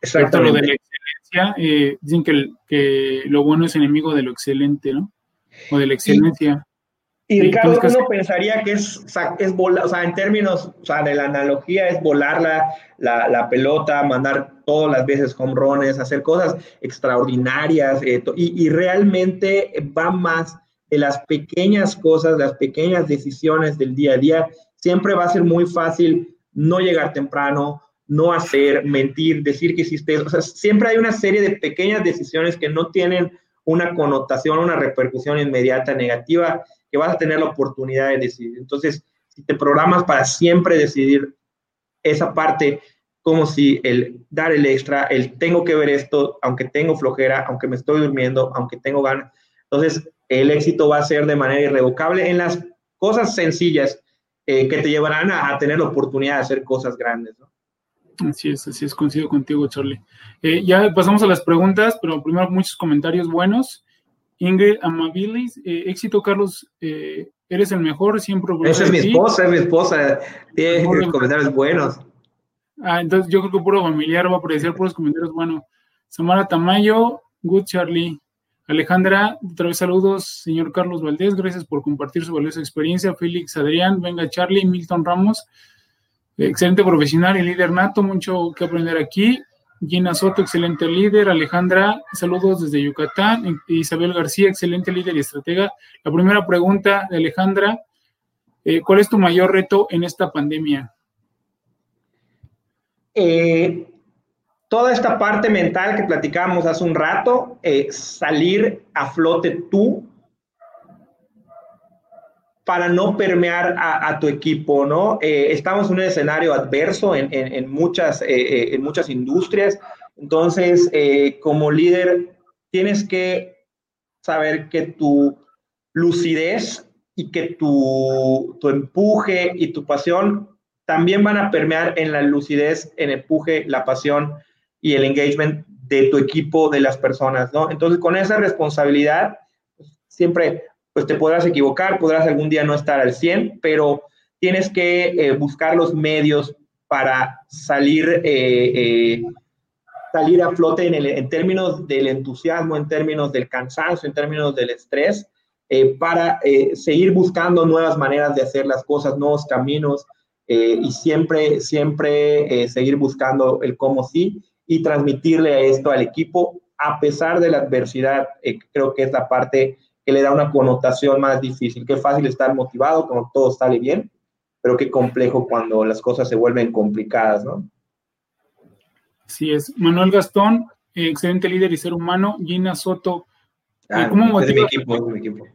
Exactamente. Lo de la excelencia, eh, dicen que, que, lo bueno es enemigo de lo excelente, ¿no? O de la excelencia. Y, y Ricardo, uno pensaría que es, es volar, o sea, en términos, o sea, de la analogía es volar la, la, la pelota, mandar todas las veces home runs, hacer cosas extraordinarias, eh, y, y realmente va más de las pequeñas cosas, las pequeñas decisiones del día a día, siempre va a ser muy fácil no llegar temprano, no hacer, mentir, decir que hiciste, o sea, siempre hay una serie de pequeñas decisiones que no tienen una connotación, una repercusión inmediata negativa, que vas a tener la oportunidad de decidir. Entonces, si te programas para siempre decidir esa parte, como si el dar el extra, el tengo que ver esto, aunque tengo flojera, aunque me estoy durmiendo, aunque tengo ganas. Entonces, el éxito va a ser de manera irrevocable en las cosas sencillas eh, que te llevarán a, tener la oportunidad de hacer cosas grandes. Así es, así es, coincido contigo, Charlie. Eh, ya pasamos a las preguntas, pero primero muchos comentarios buenos. Ingrid Amabilis, eh, éxito, Carlos, eh, eres el mejor, siempre. Esa es mi esposa, es mi esposa, tiene comentarios buenos. Ah, entonces yo creo que puro familiar va a aparecer puros comentarios buenos. Samara Tamayo, good Charlie. Alejandra, otra vez saludos, señor Carlos Valdés, gracias por compartir su valiosa experiencia. Félix Adrián, venga Charlie, Milton Ramos, excelente profesional y líder nato, mucho que aprender aquí. Gina Soto, excelente líder. Alejandra, saludos desde Yucatán. Isabel García, excelente líder y estratega. La primera pregunta de Alejandra, eh, ¿cuál es tu mayor reto en esta pandemia? Eh, toda esta parte mental que platicábamos hace un rato, eh, salir a flote tú para no permear a, tu equipo, ¿no? Eh, estamos en un escenario adverso en, eh, eh muchas industrias, entonces como líder tienes que saber que tu lucidez y que tu, tu empuje y tu pasión también van a permear en la lucidez, en el empuje, la pasión y el engagement de tu equipo, de las personas, ¿no? Entonces, con esa responsabilidad, siempre, pues te podrás equivocar, podrás algún día no estar al 100, pero tienes que eh, buscar los medios para salir, eh, eh, salir a flote en, el, en, términos del entusiasmo, en términos del cansancio, en términos del estrés, eh, para seguir buscando nuevas maneras de hacer las cosas, nuevos caminos, y siempre, siempre seguir buscando el cómo sí y transmitirle esto al equipo a pesar de la adversidad. Eh, creo que es la parte que le da una connotación más difícil. Qué fácil estar motivado cuando todo sale bien, pero qué complejo cuando las cosas se vuelven complicadas, ¿no? Así es. Manuel Gastón, excelente líder y ser humano. Gina Soto. Eh, ah, ¿Cómo motivas? Es mi equipo, es mi equipo.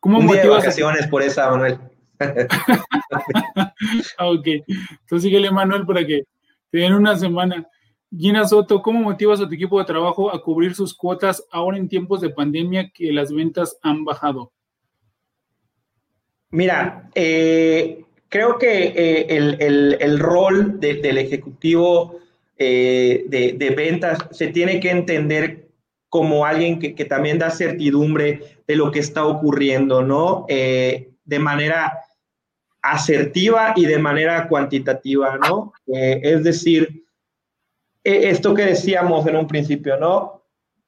¿Cómo Un día de vacaciones por esa, Manuel. ok. Entonces síguele, Manuel, para que en una semana. Gina Soto, ¿cómo motivas a tu equipo de trabajo a cubrir sus cuotas ahora en tiempos de pandemia que las ventas han bajado? Mira, eh, creo que eh, el, el, el, rol de, del ejecutivo eh, de, ventas, se tiene que entender como alguien que, también da certidumbre de lo que está ocurriendo, ¿no? De manera asertiva y de manera cuantitativa, ¿no? Es decir, esto que decíamos en un principio, ¿no?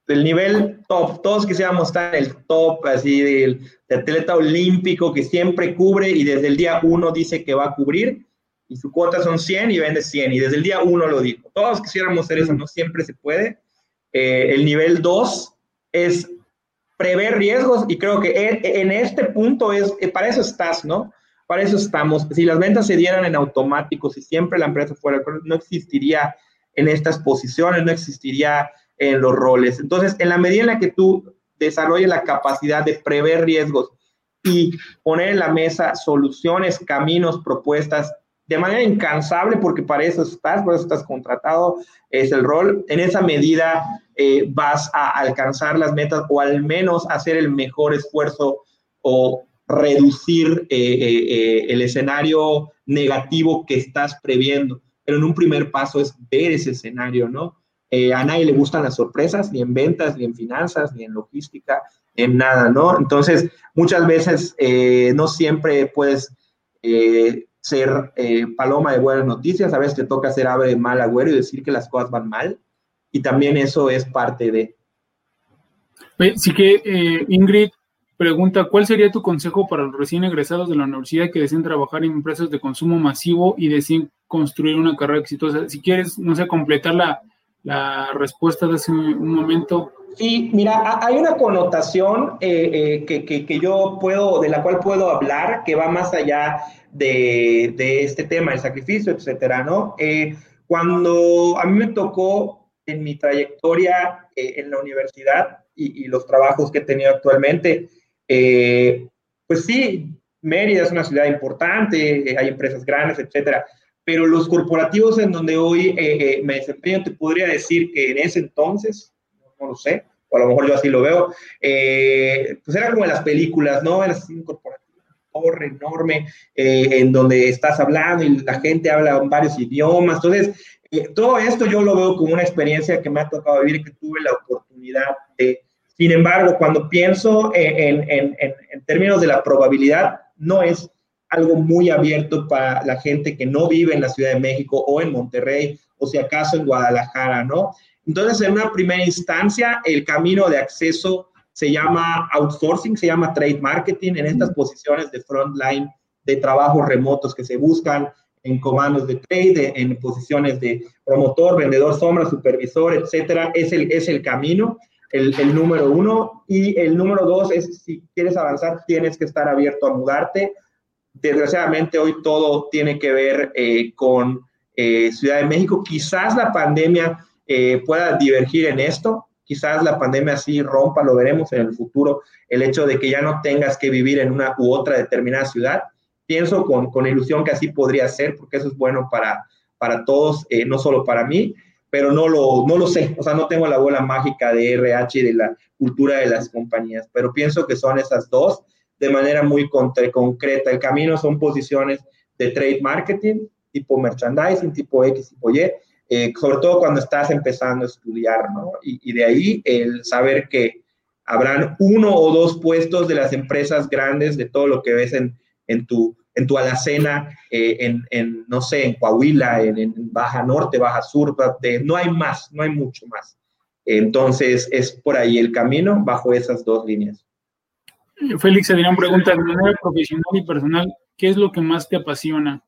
Del nivel top, todos quisiéramos estar en el top, así, del, atleta olímpico que siempre cubre y desde el día uno dice que va a cubrir y su cuota son 100 y vende 100 y desde el día uno lo dijo. Todos quisiéramos ser eso, no siempre se puede. Eh, el nivel 2 es prever riesgos y creo que en, este punto es, eh, para eso estás, ¿no? Para eso estamos. Si las ventas se dieran en automático, si siempre la empresa fuera, no existiría en estas posiciones, no existiría en los roles. Entonces, en la medida en la que tú desarrolles la capacidad de prever riesgos y poner en la mesa soluciones, caminos, propuestas de manera incansable, porque para eso estás, por eso estás contratado, es el rol. En esa medida eh, vas a alcanzar las metas o al menos hacer el mejor esfuerzo o reducir eh, eh, el escenario negativo que estás previendo. Pero en un primer paso es ver ese escenario, ¿no? a nadie le gustan las sorpresas, ni en ventas, ni en finanzas, ni en logística, en nada, ¿no? Entonces, muchas veces no siempre puedes ser paloma de buenas noticias, a veces te toca ser ave de mal agüero y decir que las cosas van mal, y también eso es parte de... Sí que Ingrid Pregunta, ¿cuál sería tu consejo para los recién egresados de la universidad que deseen trabajar en empresas de consumo masivo y deseen construir una carrera exitosa? Si quieres, no sé, completar la, respuesta de hace un momento. Sí, mira, hay una connotación eh, eh, que, yo puedo, de la cual puedo hablar, que va más allá de, este tema, el sacrificio, etcétera, ¿no? Eh, cuando a mí me tocó en mi trayectoria en la universidad y, los trabajos que he tenido actualmente, eh, pues sí, Mérida es una ciudad importante, eh, hay empresas grandes, etcétera, pero los corporativos en donde hoy eh, me desempeño, te podría decir que en ese entonces, no, lo sé, o a lo mejor yo así lo veo, pues era como en las películas, ¿no? Era así un torre enorme, en donde estás hablando y la gente habla varios idiomas. Entonces, todo esto yo lo veo como una experiencia que me ha tocado vivir que tuve la oportunidad de sin embargo, cuando pienso en, términos de la probabilidad, no es algo muy abierto para la gente que no vive en la Ciudad de México o en Monterrey o si acaso en Guadalajara, ¿no? Entonces, en una primera instancia, el camino de acceso se llama outsourcing, se llama trade marketing en estas posiciones de frontline de trabajos remotos que se buscan en comandos de trade, en posiciones de promotor, vendedor sombra, supervisor, etcétera, es el, es el camino el, número uno. Y el número dos es, si quieres avanzar, tienes que estar abierto a mudarte. Desgraciadamente hoy todo tiene que ver eh, con eh, Ciudad de México. Quizás la pandemia eh, pueda divergir en esto. Quizás la pandemia sí rompa, lo veremos en el futuro, el hecho de que ya no tengas que vivir en una u otra determinada ciudad. Pienso con, con ilusión que así podría ser, porque eso es bueno para, para todos, no solo para mí pero no lo, no lo sé, o sea, no tengo la bola mágica de RH y de la cultura de las compañías, pero pienso que son esas dos de manera muy concreta. El camino son posiciones de trade marketing, tipo merchandising, tipo X, tipo Y, eh, sobre todo cuando estás empezando a estudiar, ¿no? Y, de ahí el saber que habrán uno o dos puestos de las empresas grandes de todo lo que ves en, en tu en tu alacena, eh, en, no sé, en Coahuila, en, Baja Norte, Baja Sur, no hay más, no hay mucho más. Entonces, es por ahí el camino bajo esas dos líneas. Félix Adrián pregunta, de manera profesional y personal, ¿qué es lo que más te apasiona?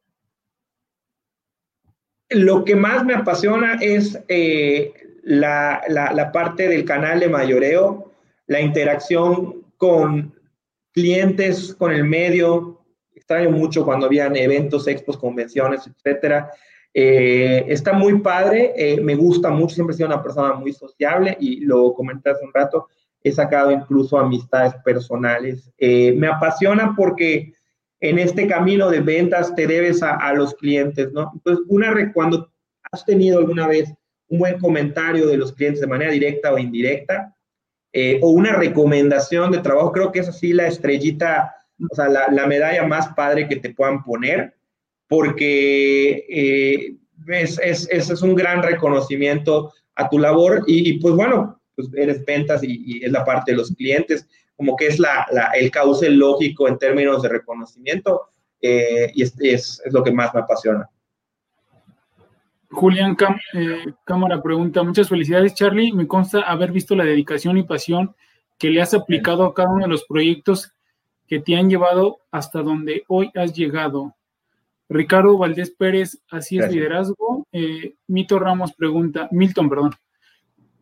Lo que más me apasiona es eh, la, la parte del canal de mayoreo, la interacción con clientes, con el medio, extraño mucho cuando habían eventos, expos, convenciones, etcétera. Eh, está muy padre, eh, me gusta mucho, siempre he sido una persona muy sociable y lo comenté hace un rato, he sacado incluso amistades personales. Eh, me apasiona porque en este camino de ventas te debes a, los clientes, ¿no? Entonces, una cuando has tenido alguna vez un buen comentario de los clientes de manera directa o indirecta, o una recomendación de trabajo, creo que es así la estrellita o sea, la, medalla más padre que te puedan poner, porque eh, es, es, es, un gran reconocimiento a tu labor y, pues bueno, pues eres ventas y, es la parte de los clientes, como que es la, el cauce lógico en términos de reconocimiento eh, y es, es, lo que más me apasiona. Julián eh, Cámara pregunta, muchas felicidades Charlie, me consta haber visto la dedicación y pasión que le has aplicado a cada uno de los proyectos que te han llevado hasta donde hoy has llegado. Ricardo Valdés Pérez, así es liderazgo. Eh, Mito Ramos pregunta, Milton, perdón,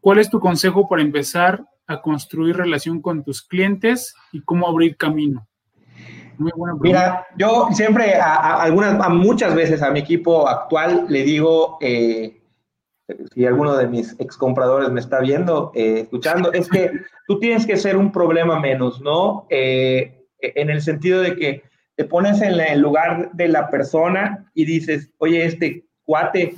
¿cuál es tu consejo para empezar a construir relación con tus clientes y cómo abrir camino? Muy buena pregunta. Mira, yo siempre, a, algunas, a muchas veces a mi equipo actual le digo, eh, si alguno de mis ex compradores me está viendo, eh, escuchando, es que tú tienes que ser un problema menos, ¿no? En el sentido de que te pones en el lugar de la persona y dices, oye, este cuate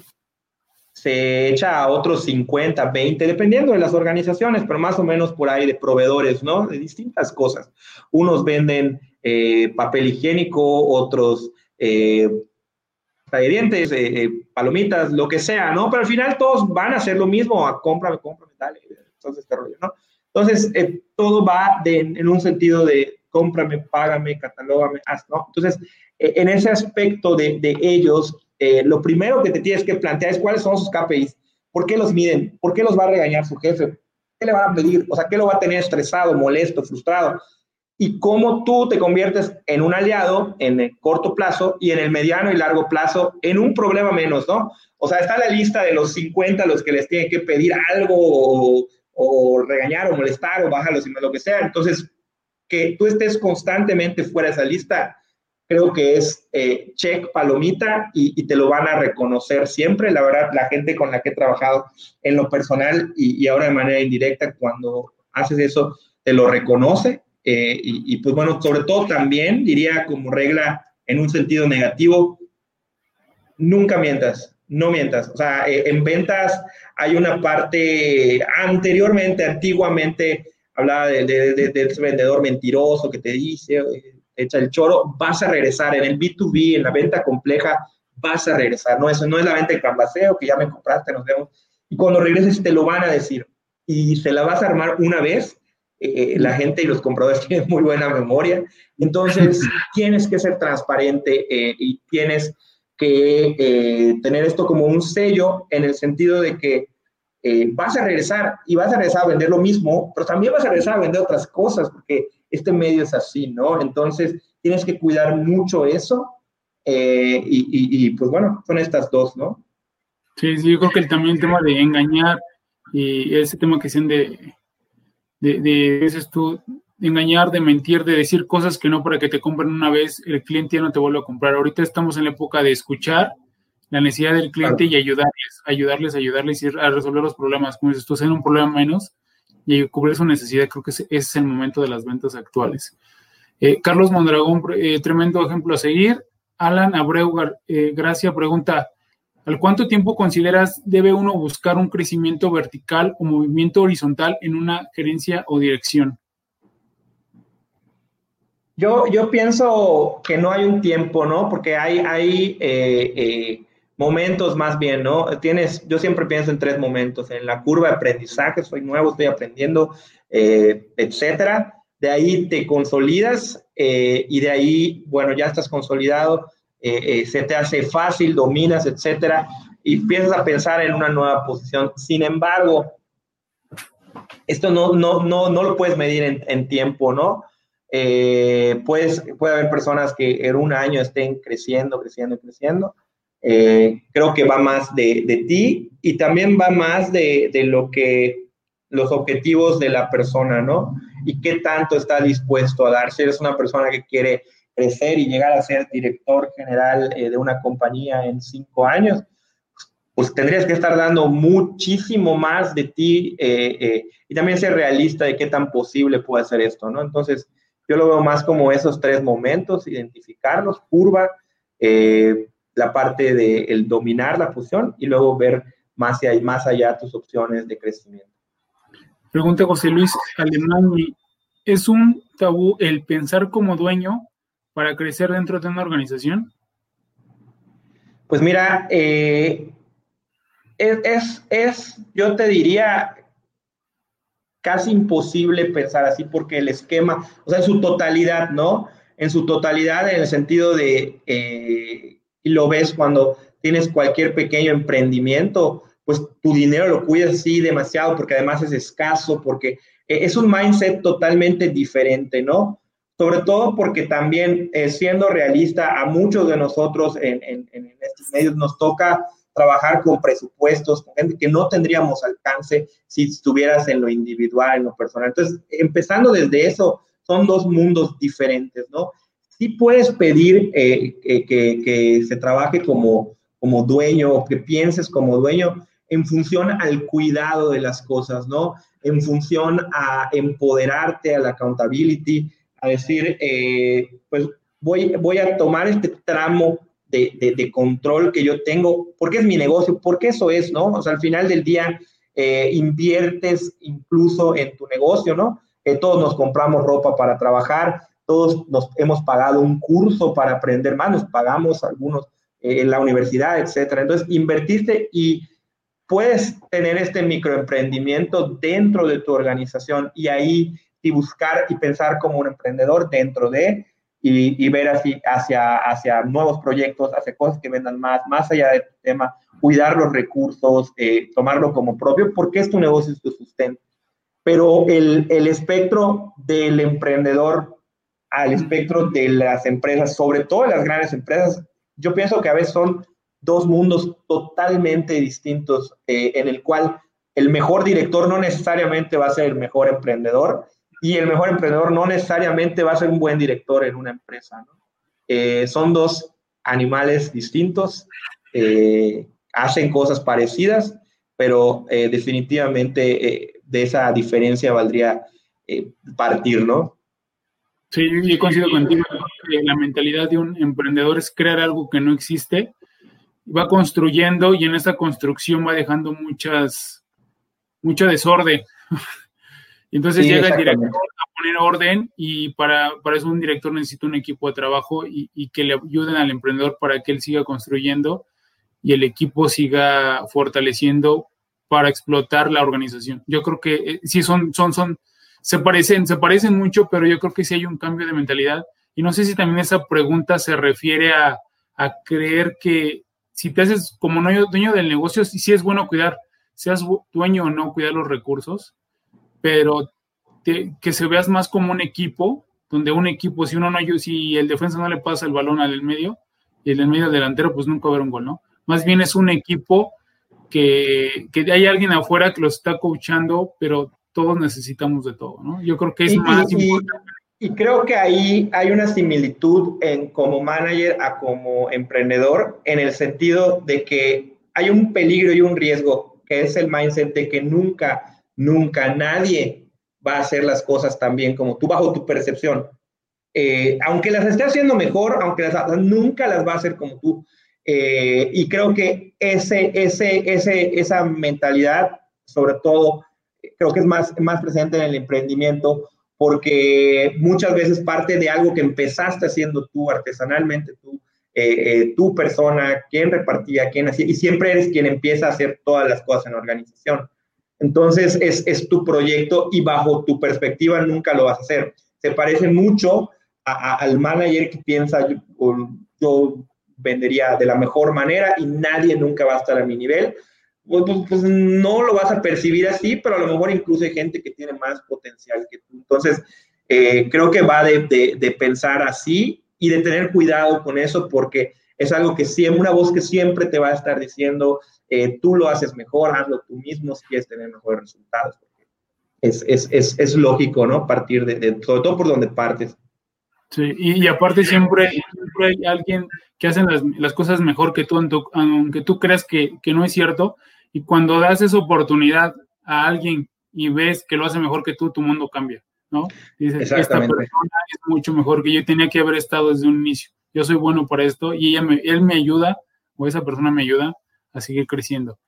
se echa a otros 50, 20, dependiendo de las organizaciones, pero más o menos por ahí de proveedores, ¿no? De distintas cosas. Unos venden eh, papel higiénico, otros eh, dientes, eh, eh, palomitas, lo que sea, ¿no? Pero al final todos van a hacer lo mismo, a cómprame, cómprame, dale, entonces este rollo, ¿no? Entonces, todo va en un sentido de cómprame, págame, catalógame, haz, ¿no? Entonces, e, en ese aspecto de, de ellos, eh, lo primero que te tienes que plantear es cuáles son sus KPIs, por qué los miden, por qué los va a regañar su jefe, qué le van a pedir, o sea, qué lo va a tener estresado, molesto, frustrado, y cómo tú te conviertes en un aliado en el corto plazo y en el mediano y largo plazo en un problema menos, ¿no? O sea, está la lista de los 50 los que les tienen que pedir algo o, o regañar o molestar o bajarlos y lo que sea. Entonces, que tú estés constantemente fuera de esa lista, creo que es eh, check, palomita, y, te lo van a reconocer siempre. La verdad, la gente con la que he trabajado en lo personal y, ahora de manera indirecta, cuando haces eso, te lo reconoce. Eh, y, pues bueno, sobre todo también diría como regla en un sentido negativo, nunca mientas, no mientas. O sea, eh, en ventas hay una parte anteriormente, antiguamente, hablaba de, de, ese vendedor mentiroso que te dice, echa el choro, vas a regresar. En el B2B, en la venta compleja, vas a regresar, no, eso no es la venta de canvaseo, que ya me compraste, nos vemos, y cuando regreses te lo van a decir, y se la vas a armar una vez, eh, la gente y los compradores tienen muy buena memoria, entonces tienes que ser transparente eh, y tienes que eh, tener esto como un sello en el sentido de que eh, vas a regresar y vas a regresar a vender lo mismo, pero también vas a regresar a vender otras cosas, porque este medio es así, ¿no? Entonces, tienes que cuidar mucho eso. Eh, y, pues bueno, son estas dos, ¿no? Sí, sí, yo creo que también el tema de engañar y ese tema que sean de, de, de dices tú, de engañar, de mentir, de decir cosas que no para que te compren una vez, el cliente ya no te vuelve a comprar. Ahorita estamos en la época de escuchar la necesidad del cliente y ayudarles, ayudarles, ayudarles a resolver los problemas. Como dices tú, en un problema menos y cubrir su necesidad, creo que ese, es el momento de las ventas actuales. Eh, Carlos Mondragón, eh, tremendo ejemplo a seguir. Alan Abreu eh, Gracia pregunta, ¿al cuánto tiempo consideras debe uno buscar un crecimiento vertical o movimiento horizontal en una gerencia o dirección? Yo, yo pienso que no hay un tiempo, ¿no? Porque hay, hay momentos más bien, ¿no? Tienes, yo siempre pienso en tres momentos, en la curva de aprendizaje, soy nuevo, estoy aprendiendo, eh, etcétera. De ahí te consolidas eh, y de ahí, bueno, ya estás consolidado, eh, se te hace fácil, dominas, etcétera, y empiezas a pensar en una nueva posición. Sin embargo, esto no, no, no, no lo puedes medir en, en tiempo, ¿no? puedes, puede haber personas que en un año estén creciendo, creciendo, creciendo, eh, creo que va más de, de, ti y también va más de, de, lo que los objetivos de la persona, ¿no? Y qué tanto está dispuesto a dar. Si eres una persona que quiere crecer y llegar a ser director general eh, de una compañía en cinco años, pues tendrías que estar dando muchísimo más de ti eh, y también ser realista de qué tan posible puede ser esto, ¿no? Entonces, yo lo veo más como esos tres momentos, identificarlos, curva, eh, la parte de el dominar la fusión y luego ver más, y más allá tus opciones de crecimiento. Pregunta José Luis Alemán, ¿es un tabú el pensar como dueño para crecer dentro de una organización? Pues mira, eh, es, es, yo te diría, casi imposible pensar así porque el esquema, o sea, en su totalidad, ¿no? En su totalidad, en el sentido de, eh, y lo ves cuando tienes cualquier pequeño emprendimiento, pues tu dinero lo cuidas así demasiado porque además es escaso, porque eh, es un mindset totalmente diferente, ¿no? Sobre todo porque también, eh, siendo realista, a muchos de nosotros en, en, en estos medios nos toca trabajar con presupuestos, con gente que no tendríamos alcance si estuvieras en lo individual, en lo personal. Entonces, empezando desde eso, son dos mundos diferentes, ¿no? Sí puedes pedir eh, que, que, se trabaje como, como dueño o que pienses como dueño en función al cuidado de las cosas, ¿no? En función a empoderarte, a la accountability, a decir, eh, pues voy, voy a tomar este tramo de, control que yo tengo, porque es mi negocio, porque eso es, ¿no? O sea, al final del día eh, inviertes incluso en tu negocio, ¿no? Que todos nos compramos ropa para trabajar, todos nos hemos pagado un curso para aprender más, nos pagamos algunos eh, en la universidad, etcétera. Entonces, invertiste y puedes tener este microemprendimiento dentro de tu organización y ahí y buscar y pensar como un emprendedor dentro de y, ver así hacia, hacia nuevos proyectos, hacia cosas que vendan más, más allá de tu tema, cuidar los recursos, eh, tomarlo como propio, porque es tu negocio, es tu sustento. Pero el, el espectro del emprendedor al espectro de las empresas, sobre todo las grandes empresas, yo pienso que a veces son dos mundos totalmente distintos, eh, en el cual el mejor director no necesariamente va a ser el mejor emprendedor y el mejor emprendedor no necesariamente va a ser un buen director en una empresa. Eh, son dos animales distintos, eh, hacen cosas parecidas, pero definitivamente de esa diferencia valdría partir, ¿no? Sí, yo coincido contigo. La mentalidad de un emprendedor es crear algo que no existe, va construyendo y en esa construcción va dejando muchas, mucho desorden. Y entonces llega el director a poner orden y para, para, eso un director necesita un equipo de trabajo y, y, que le ayuden al emprendedor para que él siga construyendo y el equipo siga fortaleciendo para explotar la organización. Yo creo que eh, sí son, son, son, se parecen, se parecen mucho, pero yo creo que sí hay un cambio de mentalidad. Y no sé si también esa pregunta se refiere a, a creer que si te haces como dueño del negocio, sí es bueno cuidar, seas dueño o no, cuidar los recursos pero que se veas más como un equipo, donde un equipo, si uno no, si el defensa no le pasa el balón al del medio y el del medio delantero, pues nunca va a haber un gol, ¿no? Más bien es un equipo que, que hay alguien afuera que lo está coachando, pero todos necesitamos de todo, ¿no? Yo creo que es más importante. Y creo que ahí hay una similitud en como manager a como emprendedor, en el sentido de que hay un peligro y un riesgo, que es el mindset de que nunca Nunca nadie va a hacer las cosas tan bien como tú, bajo tu percepción. Eh, aunque las esté haciendo mejor, aunque las, nunca las va a hacer como tú. Eh, y creo que ese, ese, ese, esa mentalidad, sobre todo, creo que es más, más presente en el emprendimiento, porque muchas veces parte de algo que empezaste haciendo tú artesanalmente, tú, eh, tu persona, quién repartía, quién hacía, y siempre eres quien empieza a hacer todas las cosas en la organización. Entonces es, tu proyecto y bajo tu perspectiva nunca lo vas a hacer. Se parece mucho al manager que piensa, yo, yo, vendería de la mejor manera y nadie nunca va a estar a mi nivel. Pues, pues, pues, no lo vas a percibir así, pero a lo mejor incluso hay gente que tiene más potencial que tú. Entonces, eh, creo que va de, de pensar así y de tener cuidado con eso porque es algo que siempre, una voz que siempre te va a estar diciendo, eh, tú lo haces mejor, hazlo tú mismo si quieres tener mejores resultados. Es, es, es, es lógico, ¿no? Partir de, sobre todo por donde partes. Sí, y, aparte siempre, siempre, hay alguien que hace las, las cosas mejor que tú, aunque tú creas que, que, no es cierto, y cuando das esa oportunidad a alguien y ves que lo hace mejor que tú, tu mundo cambia, ¿no? Dices, esta persona es mucho mejor que yo, tenía que haber estado desde un inicio yo soy bueno para esto y ella me, él me ayuda o esa persona me ayuda a seguir creciendo.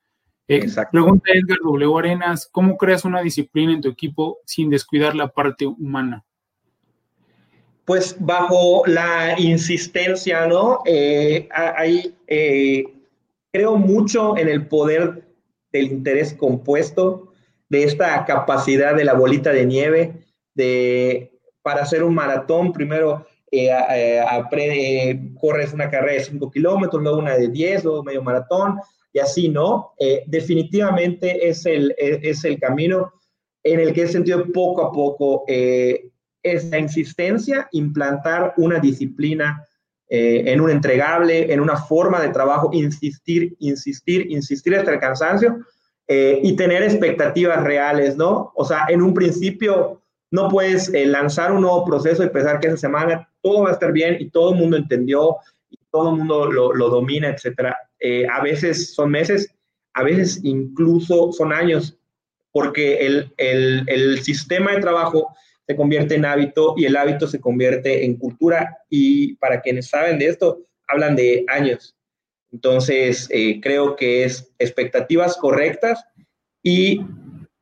Eh, pregunta Edgar W. Arenas, ¿cómo creas una disciplina en tu equipo sin descuidar la parte humana? pues bajo la insistencia, ¿no? Eh, hay, eh, creo mucho en el poder del interés compuesto, de esta capacidad de la bolita de nieve, de para hacer un maratón, primero eh, corres una carrera de 5 kilómetros, luego una de 10, luego medio maratón, y así, ¿no? definitivamente es el, es el camino en el que he sentido poco a poco eh, esa insistencia, implantar una disciplina eh, en un entregable, en una forma de trabajo, insistir, insistir, insistir hasta el cansancio eh, y tener expectativas reales, ¿no? O sea, en un principio no puedes lanzar un nuevo proceso y pensar que esa semana todo va a estar bien y todo el mundo entendió y todo el mundo lo, lo domina, etcétera. a veces son meses, a veces incluso son años porque el, el, el, sistema de trabajo se convierte en hábito y el hábito se convierte en cultura y para quienes saben de esto, hablan de años. Entonces, eh, creo que es expectativas correctas y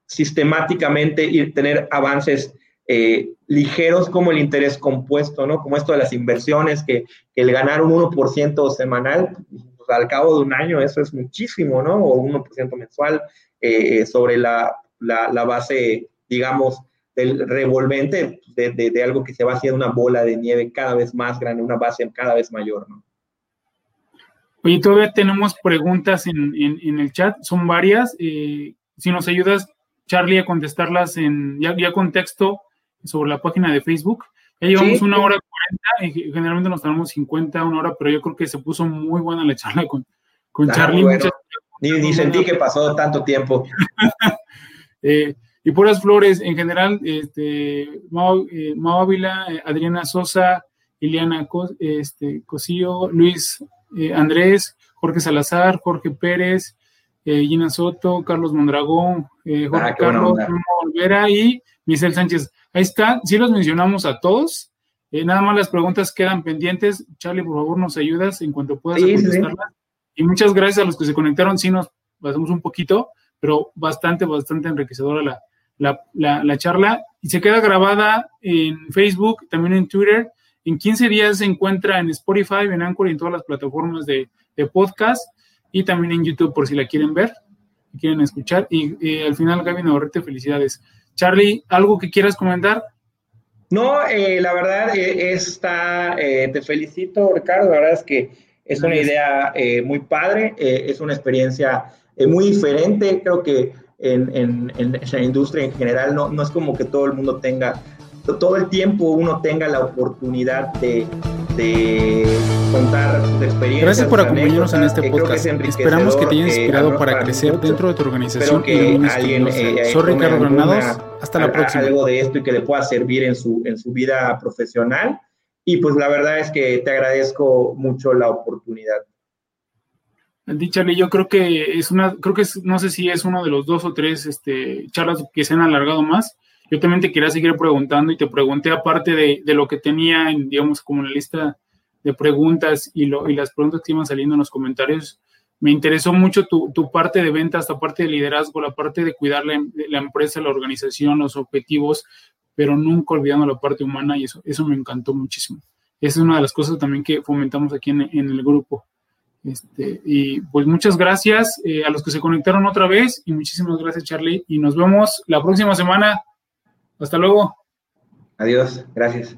sistemáticamente ir, tener avances eh, ligeros como el interés compuesto, ¿no? Como esto de las inversiones, que, que el ganar un 1% semanal, pues, al cabo de un año, eso es muchísimo, ¿no? O 1% mensual, eh, sobre la, la, base, digamos, del revolvente de, de, algo que se va haciendo una bola de nieve cada vez más grande, una base cada vez mayor, ¿no? Oye, todavía tenemos preguntas en, en, el chat, son varias. Eh, si nos ayudas, Charlie, a contestarlas en ya, ya con texto sobre la página de Facebook. Ya llevamos una hora cuarenta, generalmente nos tenemos 50, una hora, pero yo creo que se puso muy buena la charla con, con ah, Charlie. Ni, sentí que pasó tanto tiempo. eh, y puras flores en general, este, Mau, eh, Ávila, eh, Adriana Sosa, Iliana este, Cosillo, Luis eh, Andrés, Jorge Salazar, Jorge Pérez, Gina Soto, Carlos Mondragón, Jorge ah, Carlos, Olvera y Michelle Sánchez. Ahí está, si los mencionamos a todos. nada más las preguntas quedan pendientes. Charlie, por favor, nos ayudas en cuanto puedas contestarlas. Y muchas gracias a los que se conectaron. Sí, nos pasamos un poquito, pero bastante, bastante enriquecedora la, la, charla. Y se queda grabada en Facebook, también en Twitter. En 15 días se encuentra en Spotify, en Anchor y en todas las plataformas de, podcast. Y también en YouTube por si la quieren ver, y quieren escuchar. Y al final, Gaby Navarrete, felicidades. Charlie, ¿algo que quieras comentar? No, eh, la verdad eh, está, eh, te felicito, Ricardo. La verdad es que es una idea muy padre, es una experiencia muy diferente. Creo que en, en, en, la industria en general no, no es como que todo el mundo tenga, todo el tiempo uno tenga la oportunidad de, de contar sus experiencias. Gracias por acompañarnos en este podcast. Esperamos que te haya inspirado para crecer dentro de tu organización que alguien, Soy Ricardo Granados. Hasta la próxima. Algo de esto y que le pueda servir en su, en su vida profesional. Y pues la verdad es que te agradezco mucho la oportunidad. Charlie, yo creo que es una, creo que es, no sé si es uno de los dos o tres este, charlas que se han alargado más. Yo también te quería seguir preguntando y te pregunté aparte de, lo que tenía, en, digamos, como la lista de preguntas y, lo, y las preguntas que iban saliendo en los comentarios, me interesó mucho tu, parte de ventas, la parte de liderazgo, la parte de cuidar la, la, empresa, la organización, los objetivos, pero nunca olvidando la parte humana y eso, eso me encantó muchísimo. Esa es una de las cosas también que fomentamos aquí en, el grupo. Este, y pues muchas gracias eh, a los que se conectaron otra vez y muchísimas gracias Charlie y nos vemos la próxima semana. Hasta luego. Adiós, gracias.